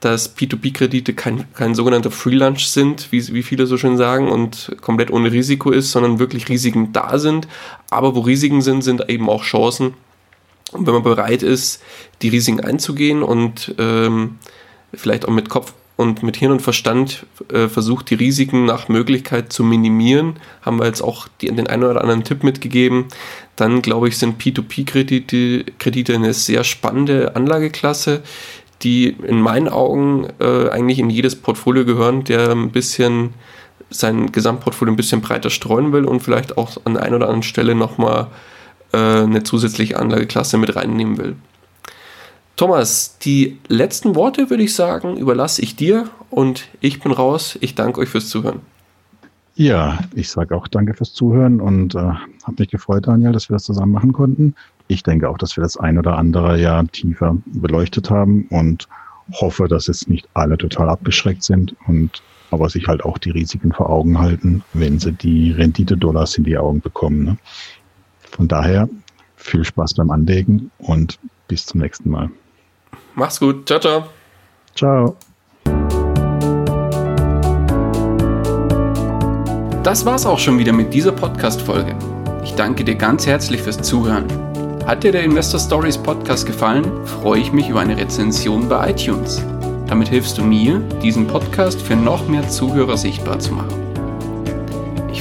A: dass P2P-Kredite kein, kein sogenannter Free-Lunch sind, wie, wie viele so schön sagen, und komplett ohne Risiko ist, sondern wirklich Risiken da sind. Aber wo Risiken sind, sind eben auch Chancen. Und wenn man bereit ist, die Risiken einzugehen und ähm, vielleicht auch mit Kopf und mit Hirn und Verstand äh, versucht, die Risiken nach Möglichkeit zu minimieren, haben wir jetzt auch die, den einen oder anderen Tipp mitgegeben, dann glaube ich, sind P2P-Kredite Kredite eine sehr spannende Anlageklasse, die in meinen Augen äh, eigentlich in jedes Portfolio gehören, der ein bisschen sein Gesamtportfolio ein bisschen breiter streuen will und vielleicht auch an einer oder anderen Stelle nochmal äh, eine zusätzliche Anlageklasse mit reinnehmen will. Thomas, die letzten Worte würde ich sagen, überlasse ich dir und ich bin raus. Ich danke euch fürs Zuhören.
B: Ja, ich sage auch danke fürs Zuhören und äh, habe mich gefreut, Daniel, dass wir das zusammen machen konnten. Ich denke auch, dass wir das ein oder andere ja tiefer beleuchtet haben und hoffe, dass jetzt nicht alle total abgeschreckt sind und aber sich halt auch die Risiken vor Augen halten, wenn sie die Rendite-Dollars in die Augen bekommen. Ne? Von daher viel Spaß beim Anlegen und bis zum nächsten Mal.
A: Mach's gut. Ciao, ciao.
B: Ciao.
A: Das war's auch schon wieder mit dieser Podcast-Folge. Ich danke dir ganz herzlich fürs Zuhören. Hat dir der Investor Stories Podcast gefallen, freue ich mich über eine Rezension bei iTunes. Damit hilfst du mir, diesen Podcast für noch mehr Zuhörer sichtbar zu machen.